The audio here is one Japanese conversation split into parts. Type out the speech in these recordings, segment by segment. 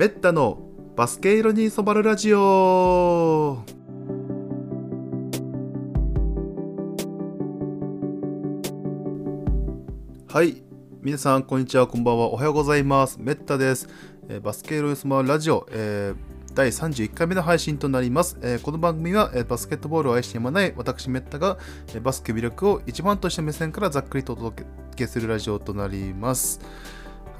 メッタのバスケ色に染まるラジオ。はい。皆さんこんにちはこんばんは。おはようございます。メッタです、えーバスケ色に染まるラジオ、えー第31回目の配信となります、えーこの番組は、えーバスケットボールを愛してやまない私メッタが、えーバスケ魅力を一番とした目線からざっくりとお届けするラジオとなります。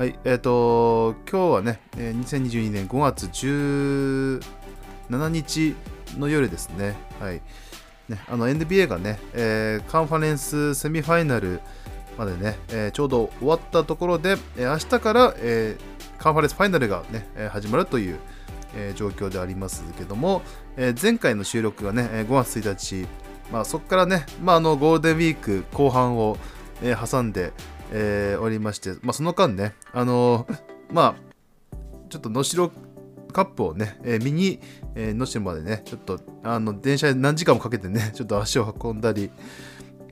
はい、えっ、と、今日はね、えー2022年5月17日の夜ですね。はい。ね、あの NBA がね、えーカンファレンスセミファイナルまでね、えーちょうど終わったところで、えー明日から、えーカンファレンスファイナルがね、えー始まるという、えー状況でありますけども、えー前回の収録がね、えー5月1日、まあ、そこからね、まあ、あのゴールデンウィーク後半を、えー挟んで、えーおりまして、まあ、その間ね、あのーまあ、ちょっと能代カップをね、えー見に、えー、能代までね、ちょっと、あの、電車で何時間もかけてね、ちょっと足を運んだり、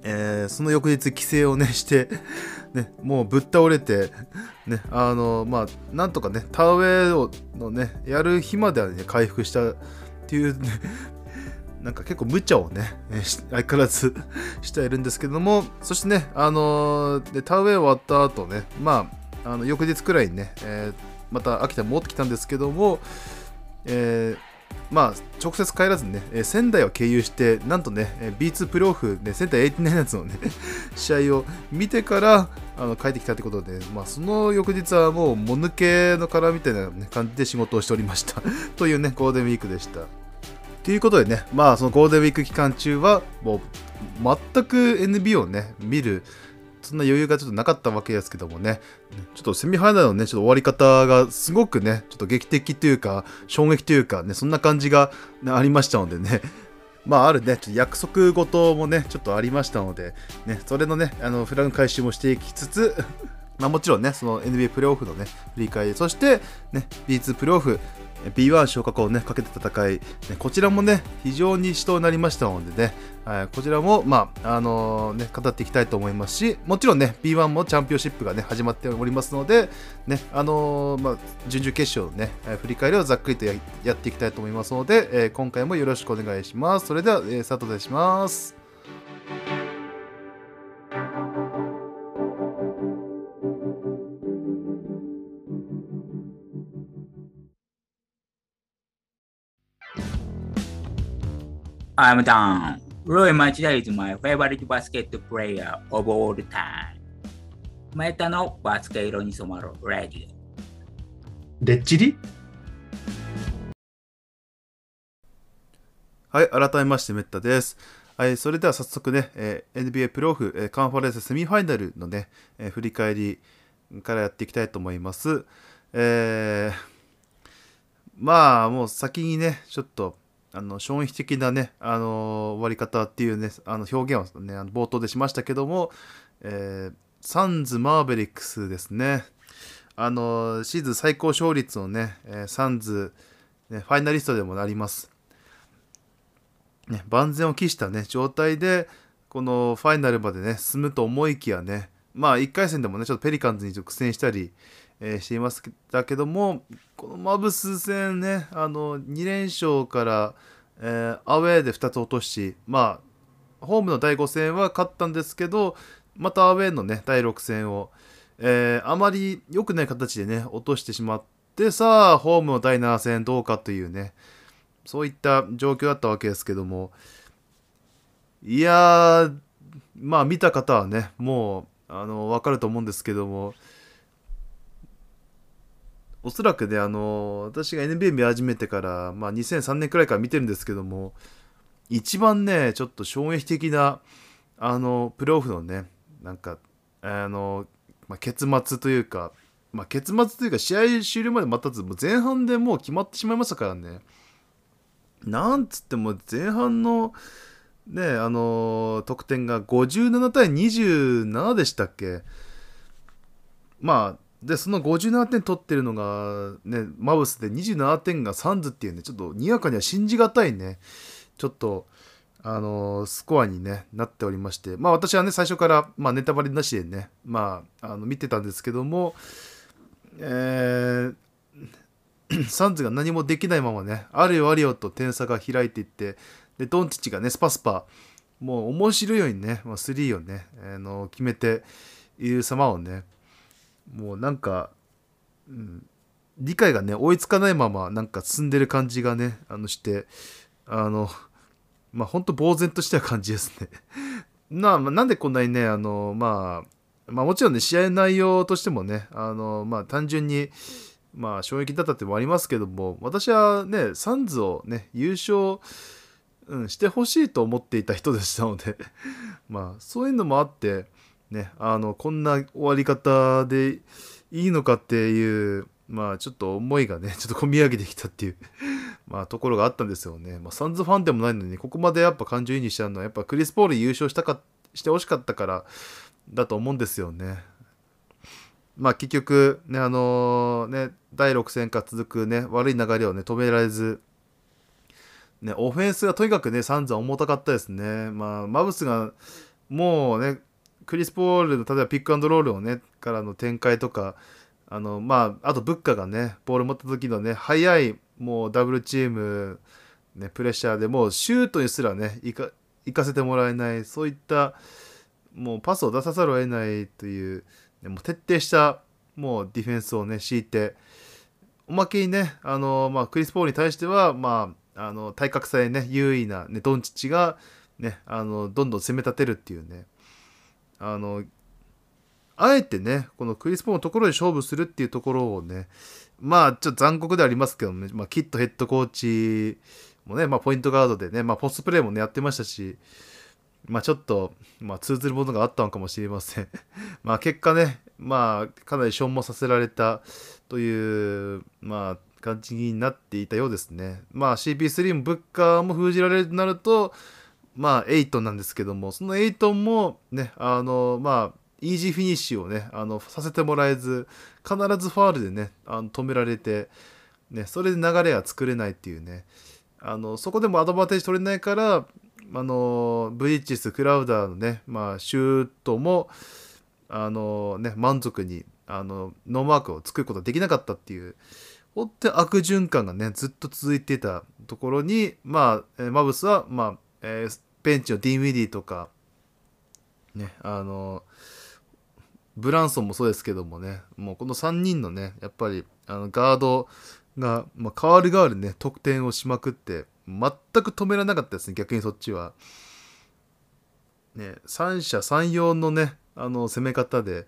えーその翌日帰省をね、して、ね、もうぶっ倒れて、ね、あのまあ、なんとかね、田植えをのね、やる日まではね、回復したっていう、ね、なんか結構無茶をね、えー 相変わらず しているんですけども、そしてね、あのーで田植え終わった後ね、まあ、あの翌日くらいにね、えーまた秋田に戻ってきたんですけども、えーまあ、直接帰らずにね、えー仙台を経由して、なんとね、えー B2 プレーオフ、ね、仙台89ナイツのね、試合を見てからあの帰ってきたということで、まあ、その翌日はもう、もぬけの殻みたいな、ね、感じで仕事をしておりましたというね、ゴールデンウィークでした。ということでね、まあ、そのゴールデンウィーク期間中は、もう、全く NBA をね、見る、そんな余裕がちょっとなかったわけですけどもね、ちょっとセミファイナルのね、ちょっと終わり方がすごくね、ちょっと劇的というか、衝撃というかね、そんな感じが、ありましたのでね、まあ、あるね、ちょっと約束事もね、ちょっとありましたので、ね、それのね、あのフラグ回収もしていきつつ、まあ、もちろんね、その NBA プレーオフのね、振り返り、そして、ね、B2 プレーオフ、B1 昇格をね、かけて戦い、ね、こちらもね、非常に死闘になりましたのでね、はい、こちらも、まあ、あのね、語っていきたいと思いますし、もちろんね、B1 もチャンピオンシップがね、始まっておりますので、ね、あのーまあ、準々決勝のね、振り返りをざっくりとやっていきたいと思いますので、えー今回もよろしくお願いします。それでは、えースタートでします。I'm down. Roy Machida is my favorite basket player of all time. メタのバスケ色に染まるラジレッチリ？はい、改めまして、メッタです。はい、それでは早速ね、えー NBA プレーオフ、えーカンファレンスセミファイナルのね、えー振り返りからやっていきたいと思います。えーまあ、もう先にね、ちょっと、あの、衝撃的なね、あの終わり方っていうね、あの表現をね、あの冒頭でしましたけども、えーサンズ・マーベリックスですね。あのシーズン最高勝率のね、えーサンズ、ね、ファイナリストでもなります。ね、万全を期した、ね、状態でこのファイナルまで、ね、進むと思いきやね、まあ、1回戦でも、ね、ちょっとペリカンズに苦戦したり、えーしていますだけどもこのマブス戦ねあの2連勝から、えーアウェーで2つ落とし、まあ、ホームの第5戦は勝ったんですけどまたアウェーの、ね、第6戦を、えーあまり良くない形で、ね、落としてしまってさあホームの第7戦どうかというねそういった状況だったわけですけども、いやー、まあ見た方はね、もう、あの、わかると思うんですけども、おそらくね、あの、私が NBA 見始めてから、まあ2003年くらいから見てるんですけども、一番ね、ちょっと衝撃的な、あの、プレーオフのね、なんか、あの、まあ、結末というか、まあ、結末というか試合終了まで待たず、もう前半でもう決まってしまいましたからね。なんつっても前半のねあの得点が57対27でしたっけ？まあでその57点取ってるのがねマウスで27点がサンズっていうねちょっとにわかには信じがたいね。ちょっとあのースコアに、ね、なっておりまして。まあ私はね最初から、まあ、ネタバレなしでねまああの見てたんですけどもえー サンズが何もできないままね、あるよあるよと点差が開いていって、で、ドンチッチがね、スパスパ、もう面白いようにね、まあ、スリーをね、あの決めている様をね、もうなんか、うん、理解がね、追いつかないまま、なんか進んでる感じがね、あのして、あの、まあ、ほんと呆然とした感じですね。な、まあ、なんでこんなにね、あの、まあ、まあもちろんね、試合内容としてもね、あの、まあ単純に、まあ衝撃だったってもありますけども、私はね、サンズをね、優勝、うん、してほしいと思っていた人でしたので まあそういうのもあって、ね、あの、こんな終わり方でいいのかっていう、まあちょっと思いがね、ちょっと込み上げてきたっていう まあところがあったんですよね。まあサンズファンでもないのに、ここまでやっぱ感情移入しちゃうのは、やっぱクリス・ポール優勝したか、してほしかったからだと思うんですよね。まあ結局、ね、あのー、ね、第6戦から続くね、悪い流れをね、止められず、ね、オフェンスがとにかくね、サンズは重たかったですね。まあ、マブスが、もうね、クリス・ポールの例えばピックアンドロールをね、からの展開とか、あの、まあ、あとブッカがね、ボール持った時のね、速い、もうダブルチーム、ね、プレッシャーでもうシュートにすらね、行か行かせてもらえない、そういった、もうパスを出さざるを得ないという、もう徹底した、もうディフェンスをね、敷いて、おまけにね、あの、まあ、クリス・ポールに対しては、まあ、あの、体格差でね、優位な、ね、ドンチッチが、ね、あの、どんどん攻め立てるっていうね、あの、あえてね、このクリス・ポーのところで勝負するっていうところをね、まあ、ちょっと残酷でありますけどね、まあ、キットヘッドコーチもね、まあ、ポイントガードでね、まあ、ポストプレーもね、やってましたし、まあ、ちょっと、まあ、通ずるものがあったのかもしれません。まあ、結果ね、まあ、かなり消耗させられたという、まあ、感じになっていたようですね。まあ、CP3 も物価も封じられるとなると、まあ、8なんですけども、その8もね、あの、まあ、イージーフィニッシュをね、あの、させてもらえず、必ずファールでね、あの止められて、ね、それで流れが作れないっていうね、あの、そこでもアドバンテージ取れないから、あの、ブリッジス、クラウダーのね、まあ、シュートも、あのね、満足に、あの、ノーマークを作ることができなかったっていう、本当に悪循環がね、ずっと続いてたところに、まあ、マブスは、まあ、えー、ベンチのディンウィディとか、ね、あの、ブランソンもそうですけどもね、もうこの3人のね、やっぱりあのガードが、まあ、代わる代わるね、得点をしまくって、全く止められなかったですね、逆にそっちは。ね、三者三様のね、あの攻め方で、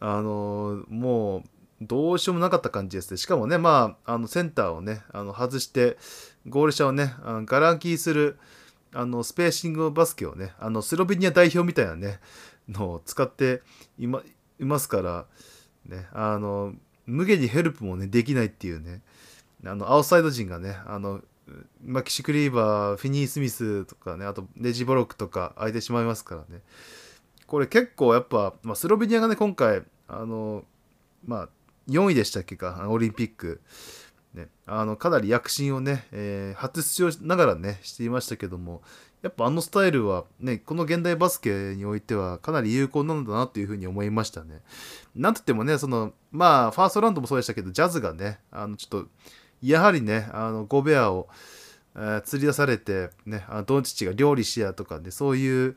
あのもうどうしようもなかった感じですね。しかもね、まあ、あのセンターをね、あの外して、ゴール下をね、あのガランキーする、あのスペーシングバスケをね、あのスロベニア代表みたいなね、のを使っていまいますから、ね、あの、無限にヘルプもね、できないっていうね、あの、アウトサイド陣がね、あの、マキシ・クリーバー、フィニー・スミスとかね、あとネジ・ボロックとか空いてしまいますからね。これ結構やっぱ、まあ、スロベニアがね、今回、あの、まあ、4位でしたっけか、オリンピック。ね、あのかなり躍進をね、えー、初出場ながらね、していましたけども、やっぱあのスタイルはね、この現代バスケにおいてはかなり有効なんだなっていうふうに思いましたね。なんといってもね、その、まあ、ファーストラウンドもそうでしたけど、ジャズがね、あの、ちょっと、やはりね、あの、ゴベアを、えー、釣り出されて、ね、あドンチッチが料理しやとかね、そういう、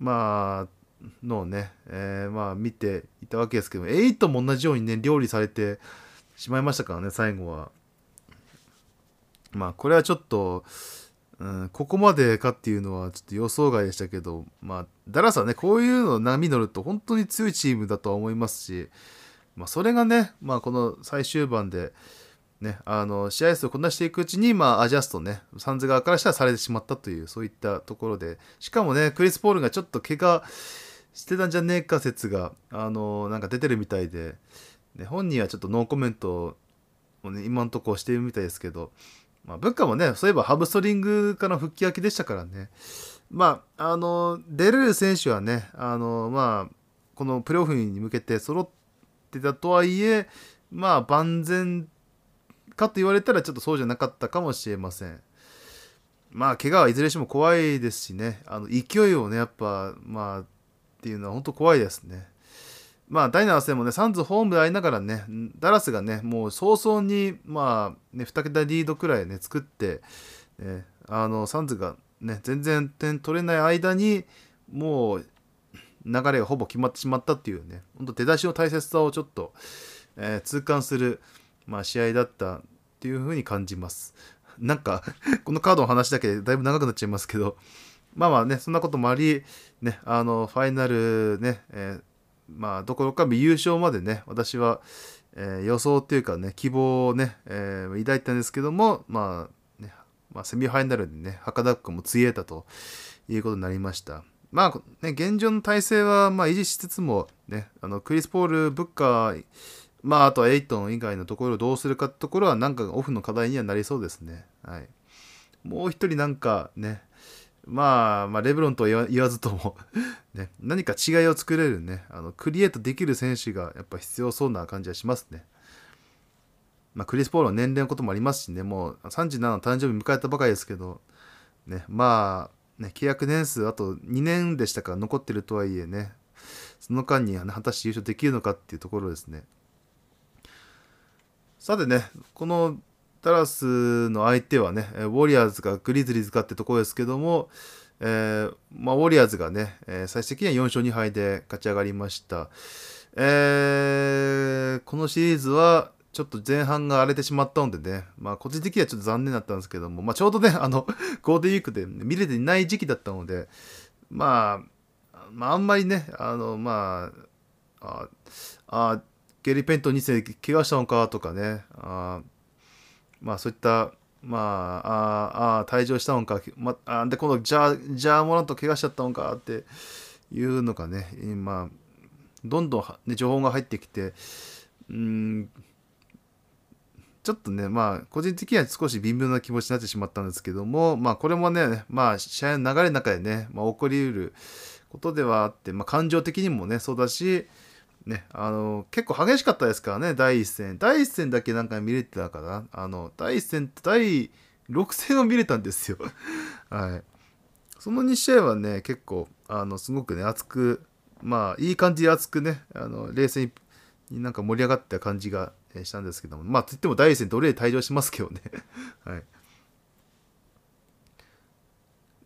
まあ、のをね、えー、まあ、見ていたわけですけど、エイトも同じようにね、料理されてしまいましたからね、最後は。まあ、これはちょっと、うん、ここまでかっていうのはちょっと予想外でしたけど、まあ、ダラスはね、こういうの波乗ると本当に強いチームだとは思いますし、まあ、それがね、まあ、この最終盤で、ね、あの試合数をこなしていくうちに、まあ、アジャストね、サンズ側からしたらされてしまったという、そういったところで、しかもね、クリス・ポールがちょっと怪我してたんじゃねえか説が、あのなんか出てるみたいで、ね、本人はちょっとノーコメントをね、今のところしてるみたいですけど、まあ、物価もね、そういえばハムストリングから復帰明けでしたからね。まあ、あの、出れる選手はね、あの、まあ、このプレーオフに向けて揃ってたとはいえ、まあ、万全かと言われたらちょっとそうじゃなかったかもしれません。まあ、怪我はいずれにしても怖いですしね、あの勢いをね、やっぱ、まあ、っていうのは本当怖いですね。まあ、第7戦もね、サンズホームでありながらね、ダラスがね、もう早々に、まあ、ね、2桁リードくらいね、作って、ね、あの、サンズがね、全然点取れない間に、もう、流れがほぼ決まってしまったっていうね、本当出だしの大切さをちょっと、えー痛感する、まあ、試合だったっていうふうに感じます。なんか、このカードの話だけでだいぶ長くなっちゃいますけど、まあまあね、そんなこともあり、ね、あの、ファイナルね、えーまあ、どころか優勝までね、私は、えー予想っていうかね、希望をね、えー抱いたんですけども、まあ、ね、まあ、セミファイナルでね、博多区もついえたということになりました。まあ、ね、現状の体制は、まあ、維持しつつも、ね、あの、クリス・ポール、ブッカー、まあ、あとはエイトン以外のところをどうするかってところは、なんかオフの課題にはなりそうですね。はい。もう一人なんかね、まあ、まあ、レブロンとは言わずとも ね、何か違いを作れるね、あのクリエイトできる選手がやっぱ必要そうな感じはしますね。まあ、クリス・ポールの年齢のこともありますしね、もう37の誕生日迎えたばかりですけど、ね、まあ、ね、契約年数あと2年でしたから残ってるとはいえね、その間に、果たして優勝できるのかっていうところですね。さてね、このダラスの相手はね、ウォリアーズがグリズリーズかってところですけども、えーまあ、ウォリアーズがね、えー最終的には4勝2敗で勝ち上がりました。えーこのシリーズはちょっと前半が荒れてしまったのでね、まあ、個人的にはちょっと残念だったんですけども、まあ、ちょうどね、あの、ゴールデンウィークで見れていない時期だったので、まあ、まあ、あんまりね、あの、まあ、ああゲリ・ペント2世怪我したのかとかね、あまあそういった、まあ、ああ退場したのか、まあ、で、今度ジャー、ジャーモラント怪我しちゃったのかっていうのがね、今、どんどん、ね、情報が入ってきて、うん、ちょっとね、まあ、個人的には少し微妙な気持ちになってしまったんですけども、まあ、これもね、まあ、試合の流れの中でね、まあ、起こりうることではあって、まあ、感情的にもね、そうだし、ね、あの、結構激しかったですからね、第一戦。第一戦だけなんか見れてたから、あの、第一戦第6戦を見れたんですよ。はい。その2試合はね、結構、あの、すごくね、熱く、まあ、いい感じで熱くね、あの、冷静になんか盛り上がった感じがしたんですけども、まあ、といっても第一戦どれで退場しますけどね。はい。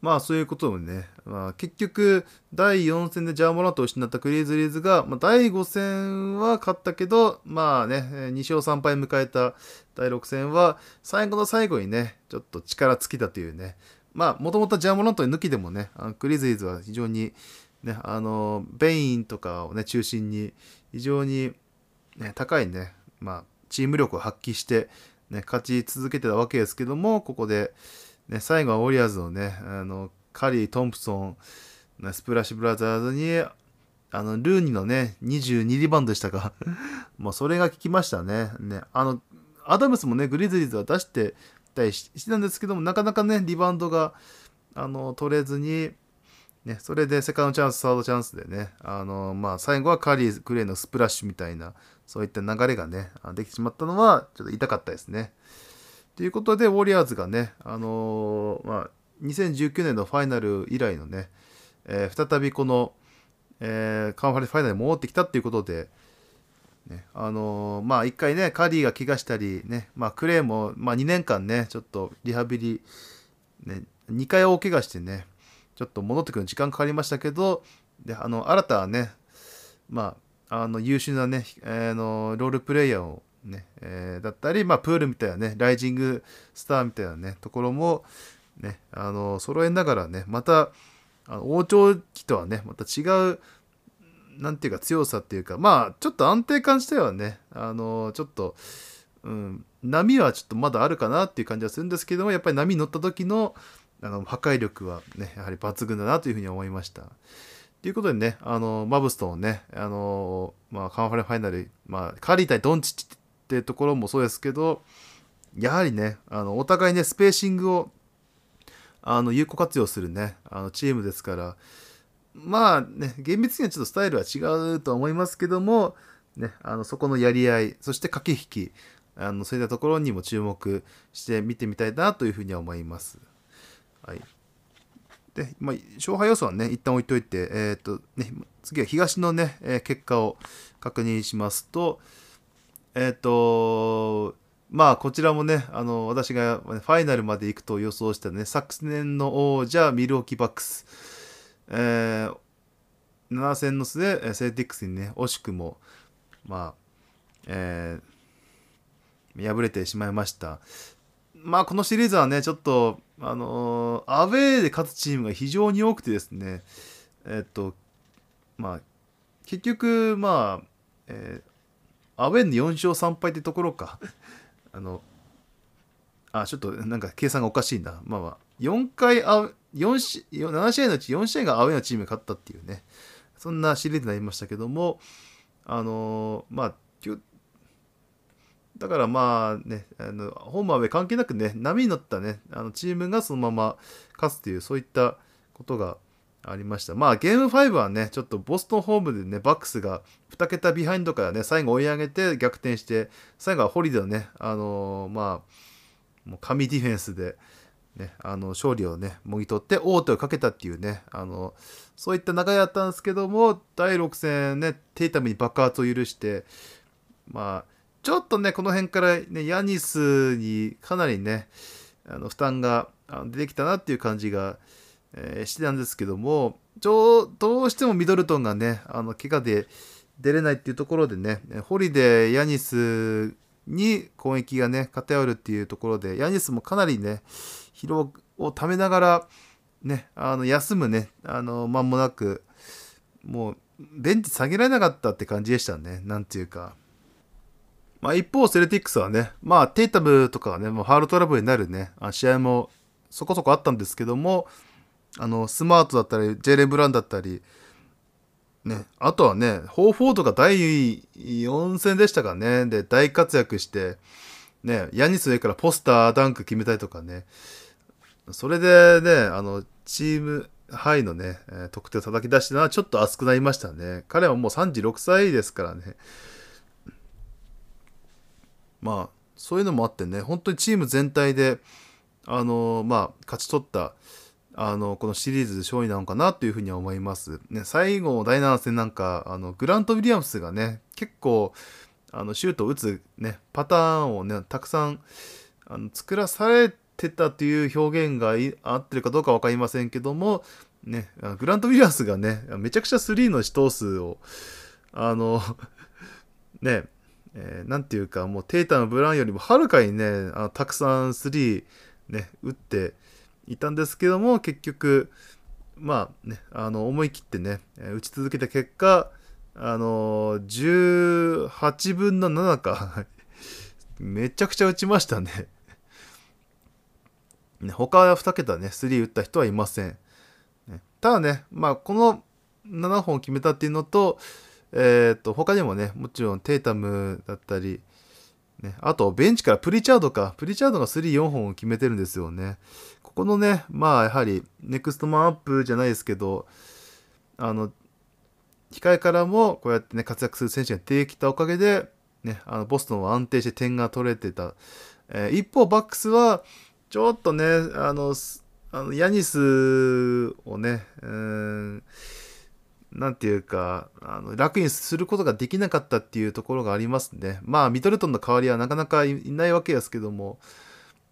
まあそういうこともね、まあ、結局第4戦でジャーモラントを失ったクリーズリーズが、まあ、第5戦は勝ったけどまあね2勝3敗迎えた第6戦は最後の最後にねちょっと力尽きたというね。まあもともとジャーモラント抜きでもねクリーズリーズは非常にねあのベインとかをね中心に非常に、ね、高いねまあチーム力を発揮して、ね、勝ち続けてたわけですけどもここでね、最後はウォリアーズのね、あの、カリー、トンプソン、スプラッシュブラザーズに、あの、ルーニーのね、22リバウンドでしたか。もうそれが効きましたね。ね、あの、アダムスもね、グリズリーズは出してたりしてたんですけども、なかなかね、リバウンドが、あの、取れずに、ね、それでセカンドチャンス、サードチャンスでね、あの、まあ、最後はカリー、クレイのスプラッシュみたいな、そういった流れがね、できてしまったのは、ちょっと痛かったですね。ということで、ウォリアーズがね、あのーまあ、2019年のファイナル以来のね、えー再びこの、えーカンファレンスファイナルに戻ってきたっていうことで、ね、あのーまあ一回ね、カリーが怪我したり、ね、まあクレイも、まあ2年間ね、ちょっとリハビリ、ね、2回大怪我してね、ちょっと戻ってくるの時間かかりましたけど、で、あの、新たはね、まあ、あの、優秀なね、あの、ロールプレイヤーをね、えーだったり、まあ、プールみたいなね、ライジングスターみたいなね、ところも、ね、あの、揃えながらね、また、あの王朝期とはね、また違う、なんていうか強さっていうか、まあ、ちょっと安定感自体はね、あの、ちょっと、うん、波はちょっとまだあるかなっていう感じはするんですけども、やっぱり波に乗った時の、あの、破壊力はね、やはり抜群だなというふうに思いました。ということでね、あの、マブストンをね、あの、まあ、カンファレンファイナル、まあ、カリー対ドンチッチってところもそうですけど、やはりね、あの、お互いね、スペーシングを、あの、有効活用するね、あの、チームですから、まあね、厳密にはちょっとスタイルは違うとは思いますけども、ね、あの、そこのやり合い、そして駆け引き、あの、そういったところにも注目して見てみたいなというふうには思います。はい。で、まあ、勝敗予想はね、一旦置いといて、えっ、と、ね、次は東のね、え結果を、確認しますと、えっ、と、まあ、こちらもね、あの、私がファイナルまで行くと予想したね、昨年の王者、ミルウォーキバックス。えー、7戦の末、セルティックスにね、惜しくも、まあ、えー、敗れてしまいました。まあ、このシリーズはね、ちょっと、あのー、アウェーで勝つチームが非常に多くてですね、えっと、まあ、結局、まあ、えー、アウェーで4勝3敗ってところか。あの、あ、ちょっとなんか計算がおかしいんだ。まあまあ、4回ア4し、7試合のうち4試合がアウェーのチームが勝ったっていうね、そんなシリーズになりましたけども、あのー、まあ、だからまあね、あのホームアウェイ関係なくね、波に乗ったね、あのチームがそのまま勝つという、そういったことがありました。まあゲーム5はね、ちょっとボストンホームでね、バックスが2桁ビハインドからね、最後追い上げて逆転して、最後はホリデーのね、あのー、まあ、もう神ディフェンスで、ね、あの勝利をね、もぎ取って王手をかけたっていうね、あのそういった流れだったんですけども、第6戦ね、テイタムに爆発を許して、まあ、ちょっとね、この辺からね、ヤニスにかなりね、あの負担が出てきたなっていう感じが、えー、してたんですけども、ちょどうしてもミドルトンがね、あの怪我で出れないっていうところでね、ホリデー、ヤニスに攻撃がね、偏るっていうところで、ヤニスもかなりね、疲労をためながら、ね、あの休むね、あの間もなく、もうベンチ下げられなかったって感じでしたね、なんていうか。まあ、一方、セルティックスはね、まあ、テイタムとかがね、もうファールトラブルになるね、試合もそこそこあったんですけども、あの、スマートだったり、ジェレン・ブランだったり、ね、あとはね、ホーフォードが第4戦でしたかね、で、大活躍して、ね、ヤニス上からポスターダンク決めたりとかね、それでね、あの、チームハイのね、得点を叩き出したのはちょっと熱くなりましたね。彼はもう36歳ですからね。まあそういうのもあってね本当にチーム全体であのまあ勝ち取ったあのこのシリーズ勝利なのかなというふうには思います。ね、最後の第7戦なんかあのグラント・ウィリアムスがね結構あのシュートを打つ、ね、パターンをねたくさんあの作らされてたという表現が合ってるかどうか分かりませんけども、ね、グラント・ウィリアムスがねめちゃくちゃスリーの試投数をあの ねえー、ていうかもうテータのブラウンよりもはるかにねあたくさん3、ね、打っていたんですけども結局まあねあの思い切ってね打ち続けた結果あの18分の7かめちゃくちゃ打ちましたねね他は2桁ね3打った人はいません、ね、ただねまあこの7本決めたっていうのとえっ、ー、と、他にもね、もちろんテータムだったり、ね、あと、ベンチからプリチャードか。プリチャードが3、4本を決めてるんですよね。このね、まあ、やはり、ネクストマンアップじゃないですけど、あの、控えからもこうやってね、活躍する選手が出てきたおかげで、ね、あのボストンは安定して点が取れてた。えー、一方、バックスは、ちょっとね、あの、あのヤニスをね、うん、なんていうか、あの楽にすることができなかったっていうところがありますね。まあ、ミドルトンの代わりはなかなかいないわけですけども、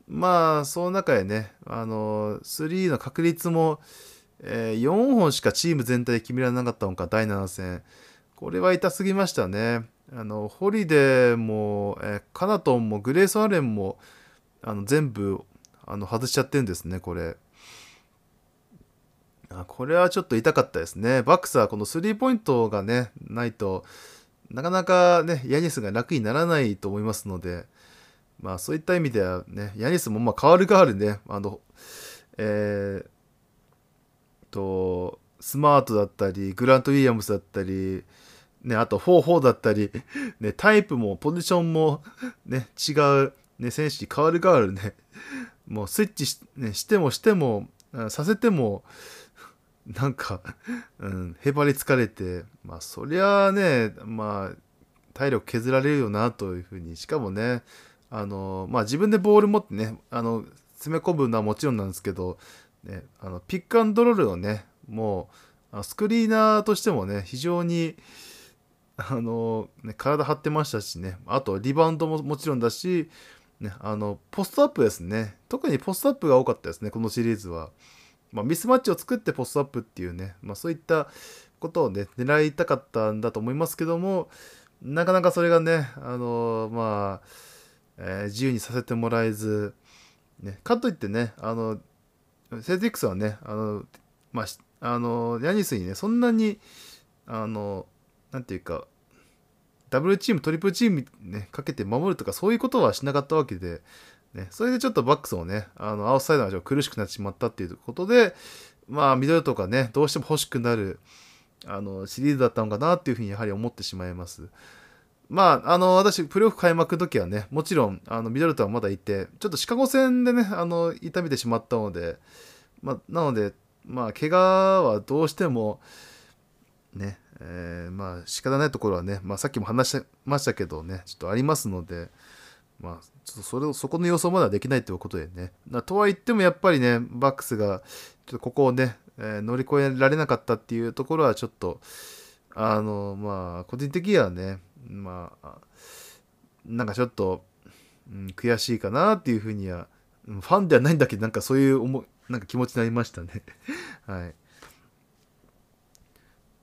まあ、その中でね、あの、3の確率も、えー、4本しかチーム全体で決められなかったのか、第7戦。これは痛すぎましたね。あの、ホリデーも、えー、カナトンも、グレース・アレンも、あの全部あの外しちゃってるんですね、これ。あこれはちょっと痛かったですね。バックスはこのスリーポイントがね、ないとなかなかね、ヤニスが楽にならないと思いますので、まあそういった意味ではね、ヤニスもまあ変わる変わるね、あの、えー、と、スマートだったり、グラント・ウィリアムスだったり、ね、あと4-4だったり、ね、タイプもポジションもね、違う、ね、選手に変わる変わるね、もうスイッチし,、ね、してもしても、させても、なんか、うん、へばりつかれて、まあそりゃあね、まあ体力削られるよなというふうに、しかもね、あの、まあ自分でボール持ってね、あの、詰め込むのはもちろんなんですけど、ね、あのピックアンドロールをね、もう、スクリーナーとしてもね、非常に、あのね、体張ってましたしね、あとリバウンドももちろんだし、ね、あのポストアップですね、特にポストアップが多かったですね、このシリーズは。まあ、ミスマッチを作ってポストアップっていうね、まあ、そういったことをね、狙いたかったんだと思いますけども、なかなかそれがね、あのまあ、えー、自由にさせてもらえず、ね、かといってね、あの、セルティックスはね、あの、まあ、あの、ヤニスにね、そんなに、あの、なんていうか、ダブルチーム、トリプルチームね、かけて守るとか、そういうことはしなかったわけで、ね、それでちょっとバックスをね、あの、アウトサイドの苦しくなってしまったっていうことで、まあ、ミドルとかね、どうしても欲しくなる、あの、シリーズだったのかなっていうふうにやはり思ってしまいます。まあ、あの、私、プレーオフ開幕の時はね、もちろん、あの、ミドルトはまだいて、ちょっとシカゴ戦でね、あの、痛めてしまったので、まあ、なので、まあ、怪我はどうしても、ね、えー、まあ、仕方ないところはね、まあ、さっきも話しましたけどね、ちょっとありますので、まあ、ちょっとそれを、そこの予想まではできないということでね。とは言っても、やっぱりね、バックスが、ちょっとここをね、えー、乗り越えられなかったっていうところは、ちょっと、あの、まあ、個人的にはね、まあ、なんかちょっと、うん、悔しいかなっていうふうには、ファンではないんだけど、なんかそういう思なんか気持ちになりましたね。はい。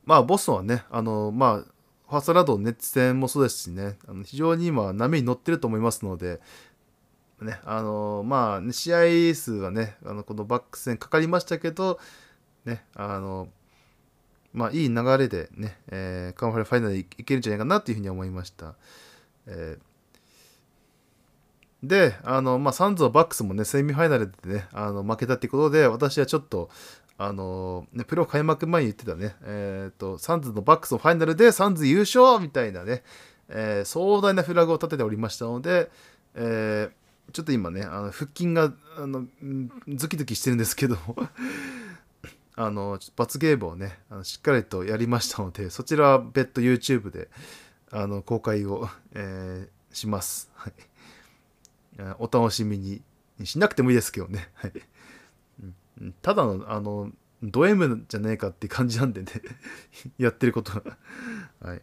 まあ、ボストンはね、あの、まあ、ファーストラウンドの熱戦もそうですしね、あの非常に今、波に乗ってると思いますので、ね、あの、まあ、ね、試合数はね、あのこのバック戦かかりましたけど、ね、あの、まあ、いい流れでね、えー、カンファレファイナルいけるんじゃないかなというふうに思いました。えー、で、あの、まあ、サンズのバックスもね、セミファイナルでね、あの負けたっていうことで、私はちょっと、あのね、プロ開幕前に言ってたね、えっ、ー、と、サンズのバックスのファイナルでサンズ優勝みたいなね、えー、壮大なフラグを立てておりましたので、えー、ちょっと今ね、あの腹筋があのズキズキしてるんですけどあの罰ゲームをねあのしっかりとやりましたのでそちらは別途 YouTube であの公開を、えー、します、はい、お楽しみにしなくてもいいですけどね、はい、ただのあのド M じゃねえかって感じなんでね。やってることが。はい。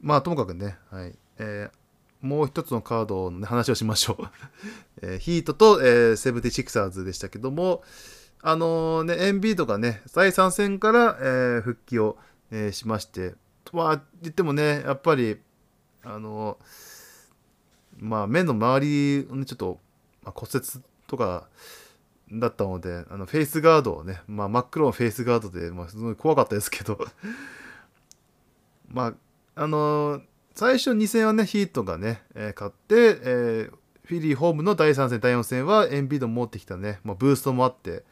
まあともかくね、はい。えー、もう一つのカードの、ね、話をしましょう。えー、ヒートと、えー、セブンティシクサーズでしたけども、あの、ね、エンビードがね、第3戦から、えー、復帰を、えー、しまして、とは言ってもね、やっぱり、あのまあ、目の周りね、ちょっと、まあ、骨折とかだったので、あのフェイスガードをね、まあ、真っ黒のフェイスガードで、まあ、すごい怖かったですけど まあ、あの最初2戦はね、ヒートがね、え勝って、えフィリーホームの第3戦、第4戦はエンビード持ってきたね、まあ、ブーストもあって、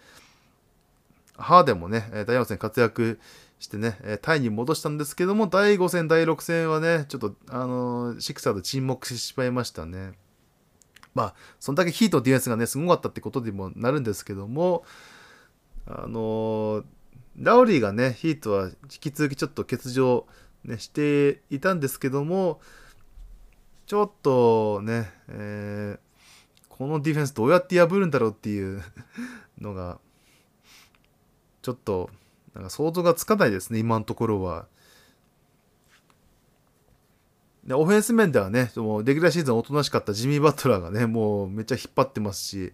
ハーデンもね、第4戦活躍してね、タイに戻したんですけども、第5戦、第6戦はね、ちょっと、あのー、シクサーと沈黙してしまいましたね。まあ、そんだけヒートディフェンスがね、すごかったってことにもなるんですけども、あのー、ラウリーがね、ヒートは引き続きちょっと欠場、ね、していたんですけども、ちょっとね、えー、このディフェンスどうやって破るんだろうっていうのがちょっとなんか想像がつかないですね、今のところは。でオフェンス面ではね、もうレギュラーシーズンおとなしかったジミー・バトラーがね、もうめっちゃ引っ張ってますし、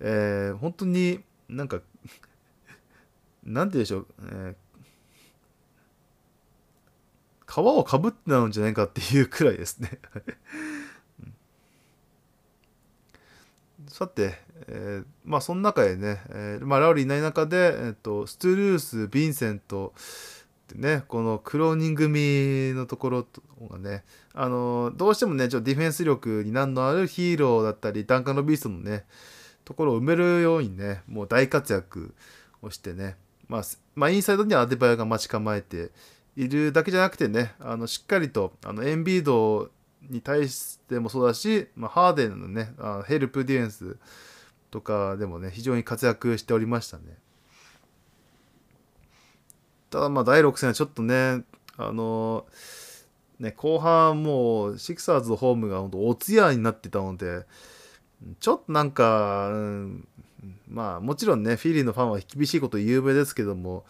えー、本当になんか、なんて言うでしょう、えー、皮をかぶってなのんじゃないかっていうくらいですねさて、えー、まあその中でね、えー、まあ、ラウリーいない中で、えーと、ストゥルース、ヴィンセントってね、このクローニング組のところがね、あのどうしてもね、ちょっとディフェンス力に難のあるヒーローだったり、ダンカンのビーストのね、ところを埋めるようにね、もう大活躍をしてね、まあ、まあ、インサイドにはアデバイアが待ち構えているだけじゃなくてね、あのしっかりとあのエンビードに対してもそうだし、まあ、ハーデンのね、あヘルプディフェンスとかでもね、非常に活躍しておりましたね。ただまあ第6戦はちょっとね、あのね、後半もうシクサーズのホームが本当お通夜になってたので、ちょっとなんか、うん、まあもちろんね、フィリーのファンは厳しいこと言うべですけども、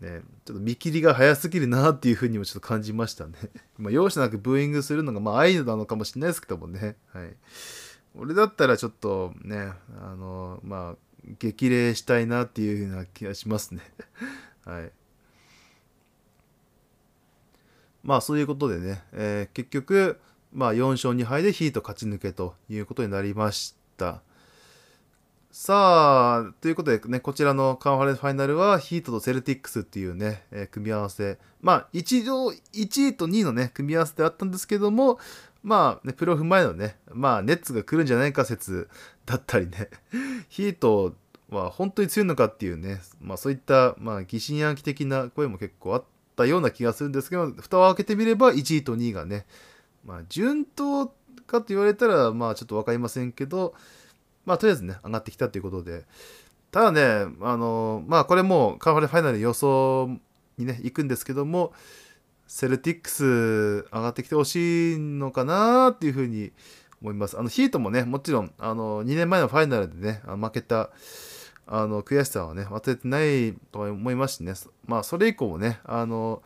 ね、ちょっと見切りが早すぎるなっていうふうにもちょっと感じましたね。まあ、容赦なくブーイングするのが、まあ、愛なのかもしれないですけどもね。はい。俺だったらちょっとね、あの、まあ、激励したいなっていうふうな気がしますね。はい。まあ、そういうことでね、えー、結局、まあ、4勝2敗でヒート勝ち抜けということになりました。さあ、ということでね、こちらのカンファレンスファイナルはヒートとセルティックスっていうね、えー、組み合わせ。まあ、一応、1位と2位のね、組み合わせであったんですけども、まあ、ね、プロフ前のね、まあ、ネッツが来るんじゃないか説だったりね、ヒートは本当に強いのかっていうね、まあそういった、まあ疑心暗鬼的な声も結構あったような気がするんですけど、蓋を開けてみれば1位と2位がね、まあ順当かと言われたら、まあちょっと分かりませんけど、まあ、とりあえずね、上がってきたということで、ただね、あの、まあ、これもカンファレファイナル予想にね、行くんですけども、セルティックス上がってきてほしいのかなっていうふうに思います。あの、ヒートもね、もちろん、あの、2年前のファイナルでね、負けた、あの、悔しさはね、忘れてないと思いますしね、まあ、それ以降もね、あの、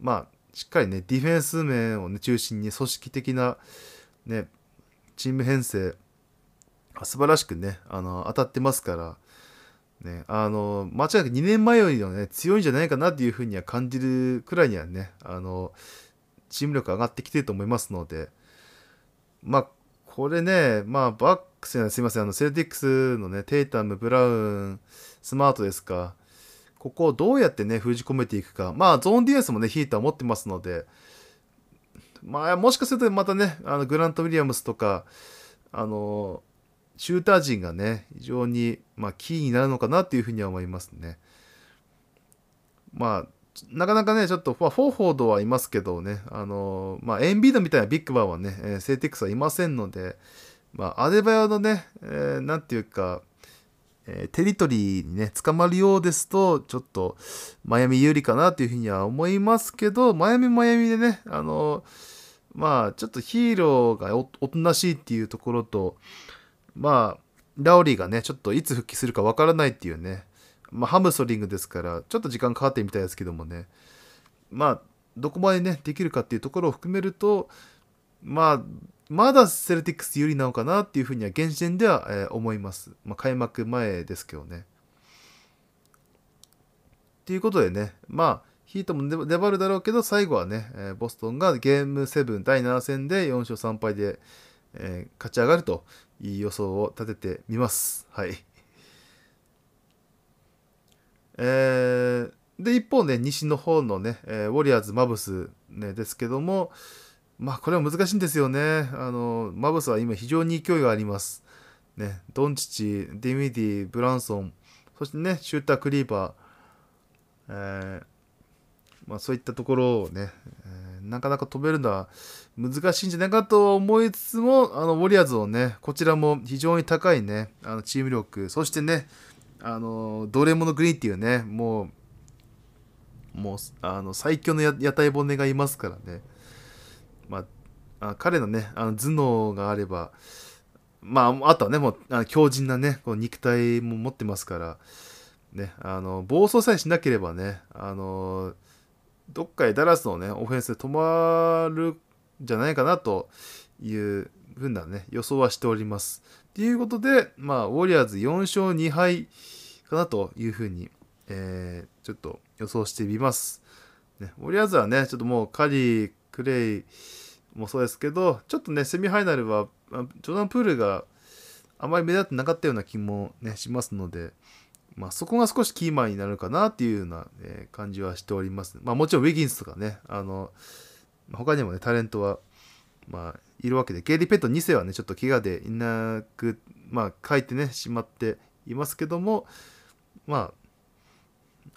まあ、しっかりね、ディフェンス面をね、中心に組織的な、ね、チーム編成、素晴らしくね、あの、当たってますから、ね、あの、間違いなく2年前よりはね、強いんじゃないかなっていうふうには感じるくらいにはね、あの、チーム力上がってきてると思いますので、まあ、これね、まあ、バックスすいません、あの、セルティックスのね、テイタム、ブラウン、スマートですか、ここをどうやってね、封じ込めていくか、まあ、ゾーンディフェンスもね、ヒーター持ってますので、まあ、もしかするとまたね、あのグラント・ウィリアムスとか、あの、シューター陣がね、非常に、まあ、キーになるのかなっていうふうには思いますね。まあ、なかなかね、ちょっと、ホーフォードはいますけどね、あのまあ、エンビードみたいなビッグマンはね、えー、セルティックスはいませんので、まあ、アデバヤのね、えー、なんていうか、えー、テリトリーにね、捕まるようですと、ちょっと、マイアミ有利かなというふうには思いますけど、マイアミマイアミでね、あのまあ、ちょっとヒーローがおとなしいっていうところと、まあ、ラオリーがね、ちょっといつ復帰するかわからないっていうね、まあ、ハムストリングですから、ちょっと時間かかってみたいですけどもね、まあ、どこまでね、できるかっていうところを含めると、まあ、まだセルティックス有利なのかなっていうふうには現時点では、えー、思います。まあ、開幕前ですけどね。ということでね、まあ、ヒートも粘るだろうけど、最後はね、えー、ボストンがゲーム7第7戦で4勝3敗で、えー、勝ち上がるといい予想を立ててみます。はい。えー、で、一方ね、西の方のね、えー、ウォリアーズ、マブス、ね、ですけども、まあ、これは難しいんですよね。あの、マブスは今非常に勢いがあります。ね、ドンチチ、ディミディ、ブランソン、そしてね、シューター・クリーパー、えー、まあ、そういったところをね、えー、なかなか飛べるのは難しいんじゃないかと思いつつも、あの、ウォリアーズをね、こちらも非常に高いね、あのチーム力、そしてね、あの、ドレモノグリーンっていうね、もう、もう、あの、最強の屋台骨がいますからね。まあ、あ彼のね、あの頭脳があれば、まあ、あとはね、もう、あの強靭なね、この肉体も持ってますから、ね、あの、暴走さえしなければね、あの、どっかへダラスのね、オフェンスで止まるじゃないかなというふうなね、予想はしております。ということで、まあ、ウォリアーズ4勝2敗かなというふうに、えー、ちょっと予想してみます。ね、ウォリアーズはね、ちょっともうカリー、クレイもそうですけど、ちょっとね、セミファイナルは、ジョーダン・プールがあまり目立ってなかったような気もね、しますので、まあ、そこが少しキーマンになるかなっていうような、え感じはしております。まあ、もちろんウィギンスとかね、あの、他にもね、タレントは、まあ、いるわけで、ゲイリー・ペット2世はね、ちょっと怪我でいなく、まあ、書いてね、しまっていますけども、ま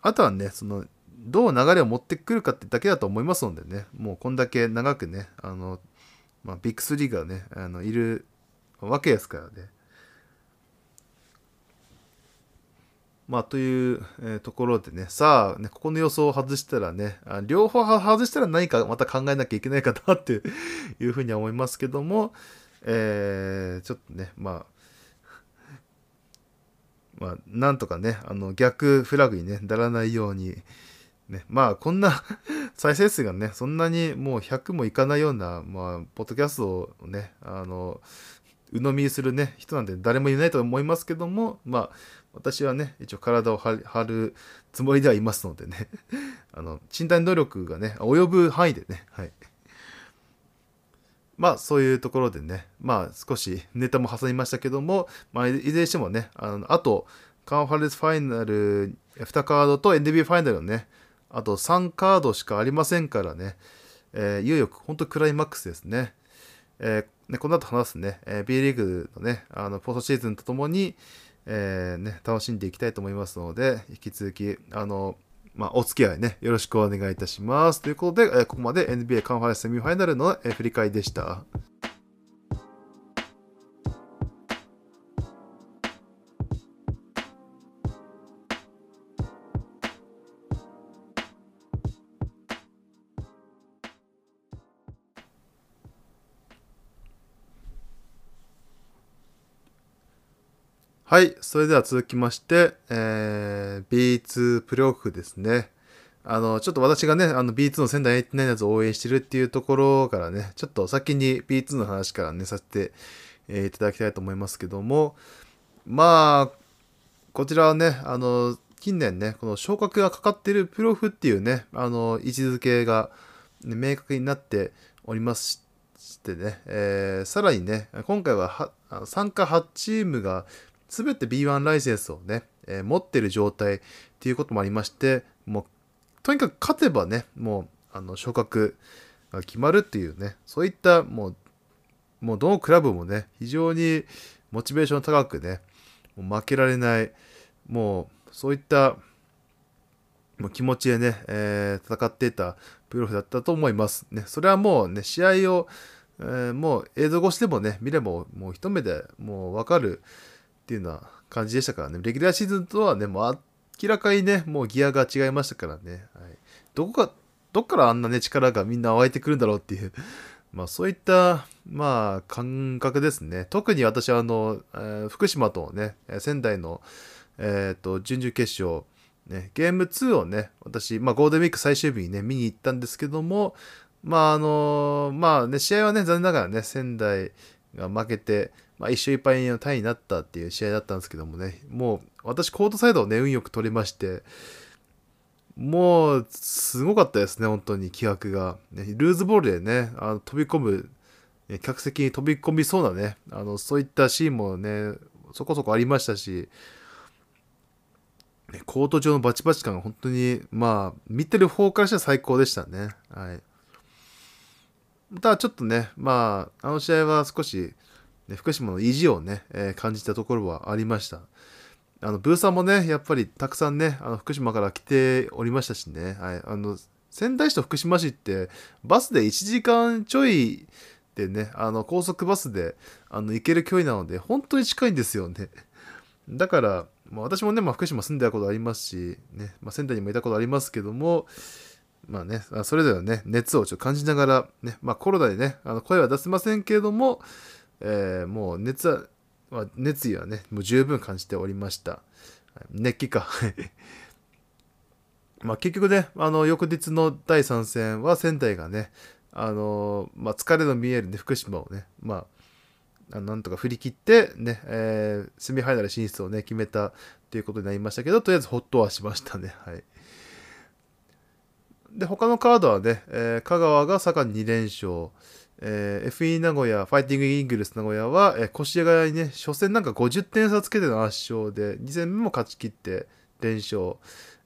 あ、あとはね、その、どう流れを持ってくるかってだけだと思いますのでね、もうこんだけ長くね、あの、まあ、ビッグ3がね、あのいるわけですからね。まあ、という、えー、ところでね、さあ、ね、ここの予想を外したらね、あ両方外したら何かまた考えなきゃいけないかなっていうふうには思いますけども、えー、ちょっとね、まあ、まあ、なんとかね、あの逆フラグにね、ならないように、ね、まあ、こんな 再生数がね、そんなにもう100もいかないような、まあ、ポッドキャストをね、あの、鵜呑みするね、人なんて誰もいないと思いますけども、まあ、私はね、一応体を張るつもりではいますのでね、あの、身体能力がね、及ぶ範囲でね、はい。まあ、そういうところでね、まあ、少しネタも挟みましたけども、まあ、いずれにしてもね、あのあと、カンファレンスファイナル2カードと NB ファイナルのね、あと3カードしかありませんからね、えー、いよいよ本当クライマックスですね。えー、ねこの後話すね、えー、B リーグのね、あのポストシーズンとともに、えー、ね、楽しんでいきたいと思いますので、引き続き、あの、まあ、お付き合いね、よろしくお願いいたします。ということで、えここまで NBA カンファレンスセミファイナルの、え振り返りでした。はい。それでは続きまして、えー、B2 プレオフですね。あの、ちょっと私がね、あの B2 の仙台89やつを応援してるっていうところからね、ちょっと先に B2 の話からね、させて、えー、いただきたいと思いますけども、まあ、こちらはね、あの、近年ね、この昇格がかかっているプロフっていうね、あの、位置づけが、ね、明確になっておりましてね、えー、さらにね、今回は参加8チームが全て B1 ライセンスをね、えー、持ってる状態っていうこともありまして、もう、とにかく勝てばね、もう、あの、昇格が決まるっていうね、そういった、もう、もうどのクラブもね、非常にモチベーション高くね、もう負けられない、もう、そういったもう気持ちでね、えー、戦っていたプロフだったと思います。ね、それはもうね、試合を、えー、もう映像越しでもね、見ればもう一目でもうわかる、っていうような感じでしたからね。レギュラーシーズンとはね、もう明らかにね、もうギアが違いましたからね。はい、どこか、どっからあんなね、力がみんな湧いてくるんだろうっていう、まあそういった、まあ感覚ですね。特に私はあの、えー、福島とね、仙台の、えっ、ー、と、準々決勝、ね、ゲーム2をね、私、まあゴールデンウィーク最終日にね、見に行ったんですけども、まああのまあね、試合はね、残念ながらね、仙台が負けて、まあ、一勝一敗のタイになったっていう試合だったんですけどもね、もう私コートサイドをね、運よく取りまして、もうすごかったですね、本当に気迫が。ね、ルーズボールでね、あの飛び込む、ね、客席に飛び込みそうなね、あのそういったシーンもね、そこそこありましたし、ね、コート上のバチバチ感が本当に、まあ、見てる方からしたら最高でしたね。はい。ただちょっとね、まあ、あの試合は少し、ね、福島の意地をね、えー、感じたところはありました。あの、ブーさんもね、やっぱりたくさんね、あの福島から来ておりましたしね、はい、あの、仙台市と福島市ってバスで1時間ちょいでね、あの高速バスであの行ける距離なので、本当に近いんですよね。だから、まあ、私もね、まあ、福島住んでたことありますし、ねまあ、仙台にもいたことありますけども、まあね、それぞれね、熱をちょっと感じながら、ね、まあコロナでね、あの声は出せませんけれども、えー、もう熱は、熱意はね、もう十分感じておりました。熱気か。まあ結局ね、あの、翌日の第3戦は仙台がね、あの、まあ疲れの見えるね、福島をね、まあ、なんとか振り切ってね、えー、セミファイナル進出をね、決めたということになりましたけど、とりあえずほっとはしましたね。はい。で、他のカードはね、えー、香川が坂に2連勝、えー、FE 名古屋、ファイティングイングルス名古屋は、えー、越谷にね、初戦なんか50点差つけての圧勝で、2戦目も勝ち切って連勝。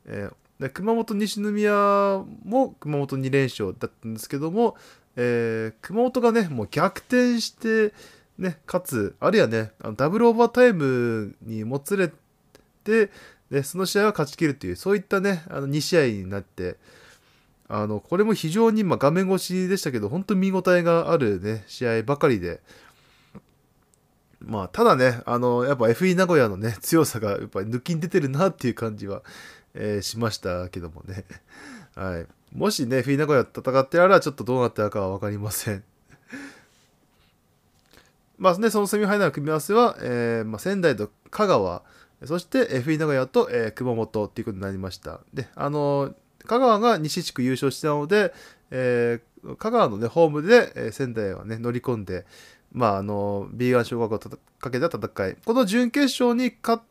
えー、熊本西宮も熊本2連勝だったんですけども、えー、熊本がね、もう逆転して、ね、かつ、あるいはね、あのダブルオーバータイムにもつれて、でその試合は勝ち切るという、そういったね、あの2試合になって、あの、これも非常に、まあ画面越しでしたけど、本当に見応えがあるね、試合ばかりで、まあ、ただね、あの、やっぱ FE 名古屋のね、強さがやっぱ抜きに出てるなっていう感じは、えー、しましたけどもね。はい。もしね、FE 名古屋戦ってやらちょっとどうなったかは分かりません。まあね、そのセミファイナル組み合わせは、えーまあ、仙台と香川、そして FE 名古屋と、えー熊本ということになりました。で、あの香川が西地区優勝したので、えー香川の、ね、ホームで、えー仙台はね、乗り込んで、まあ、あの B1 小学校をかけた戦い、この準決勝に勝っ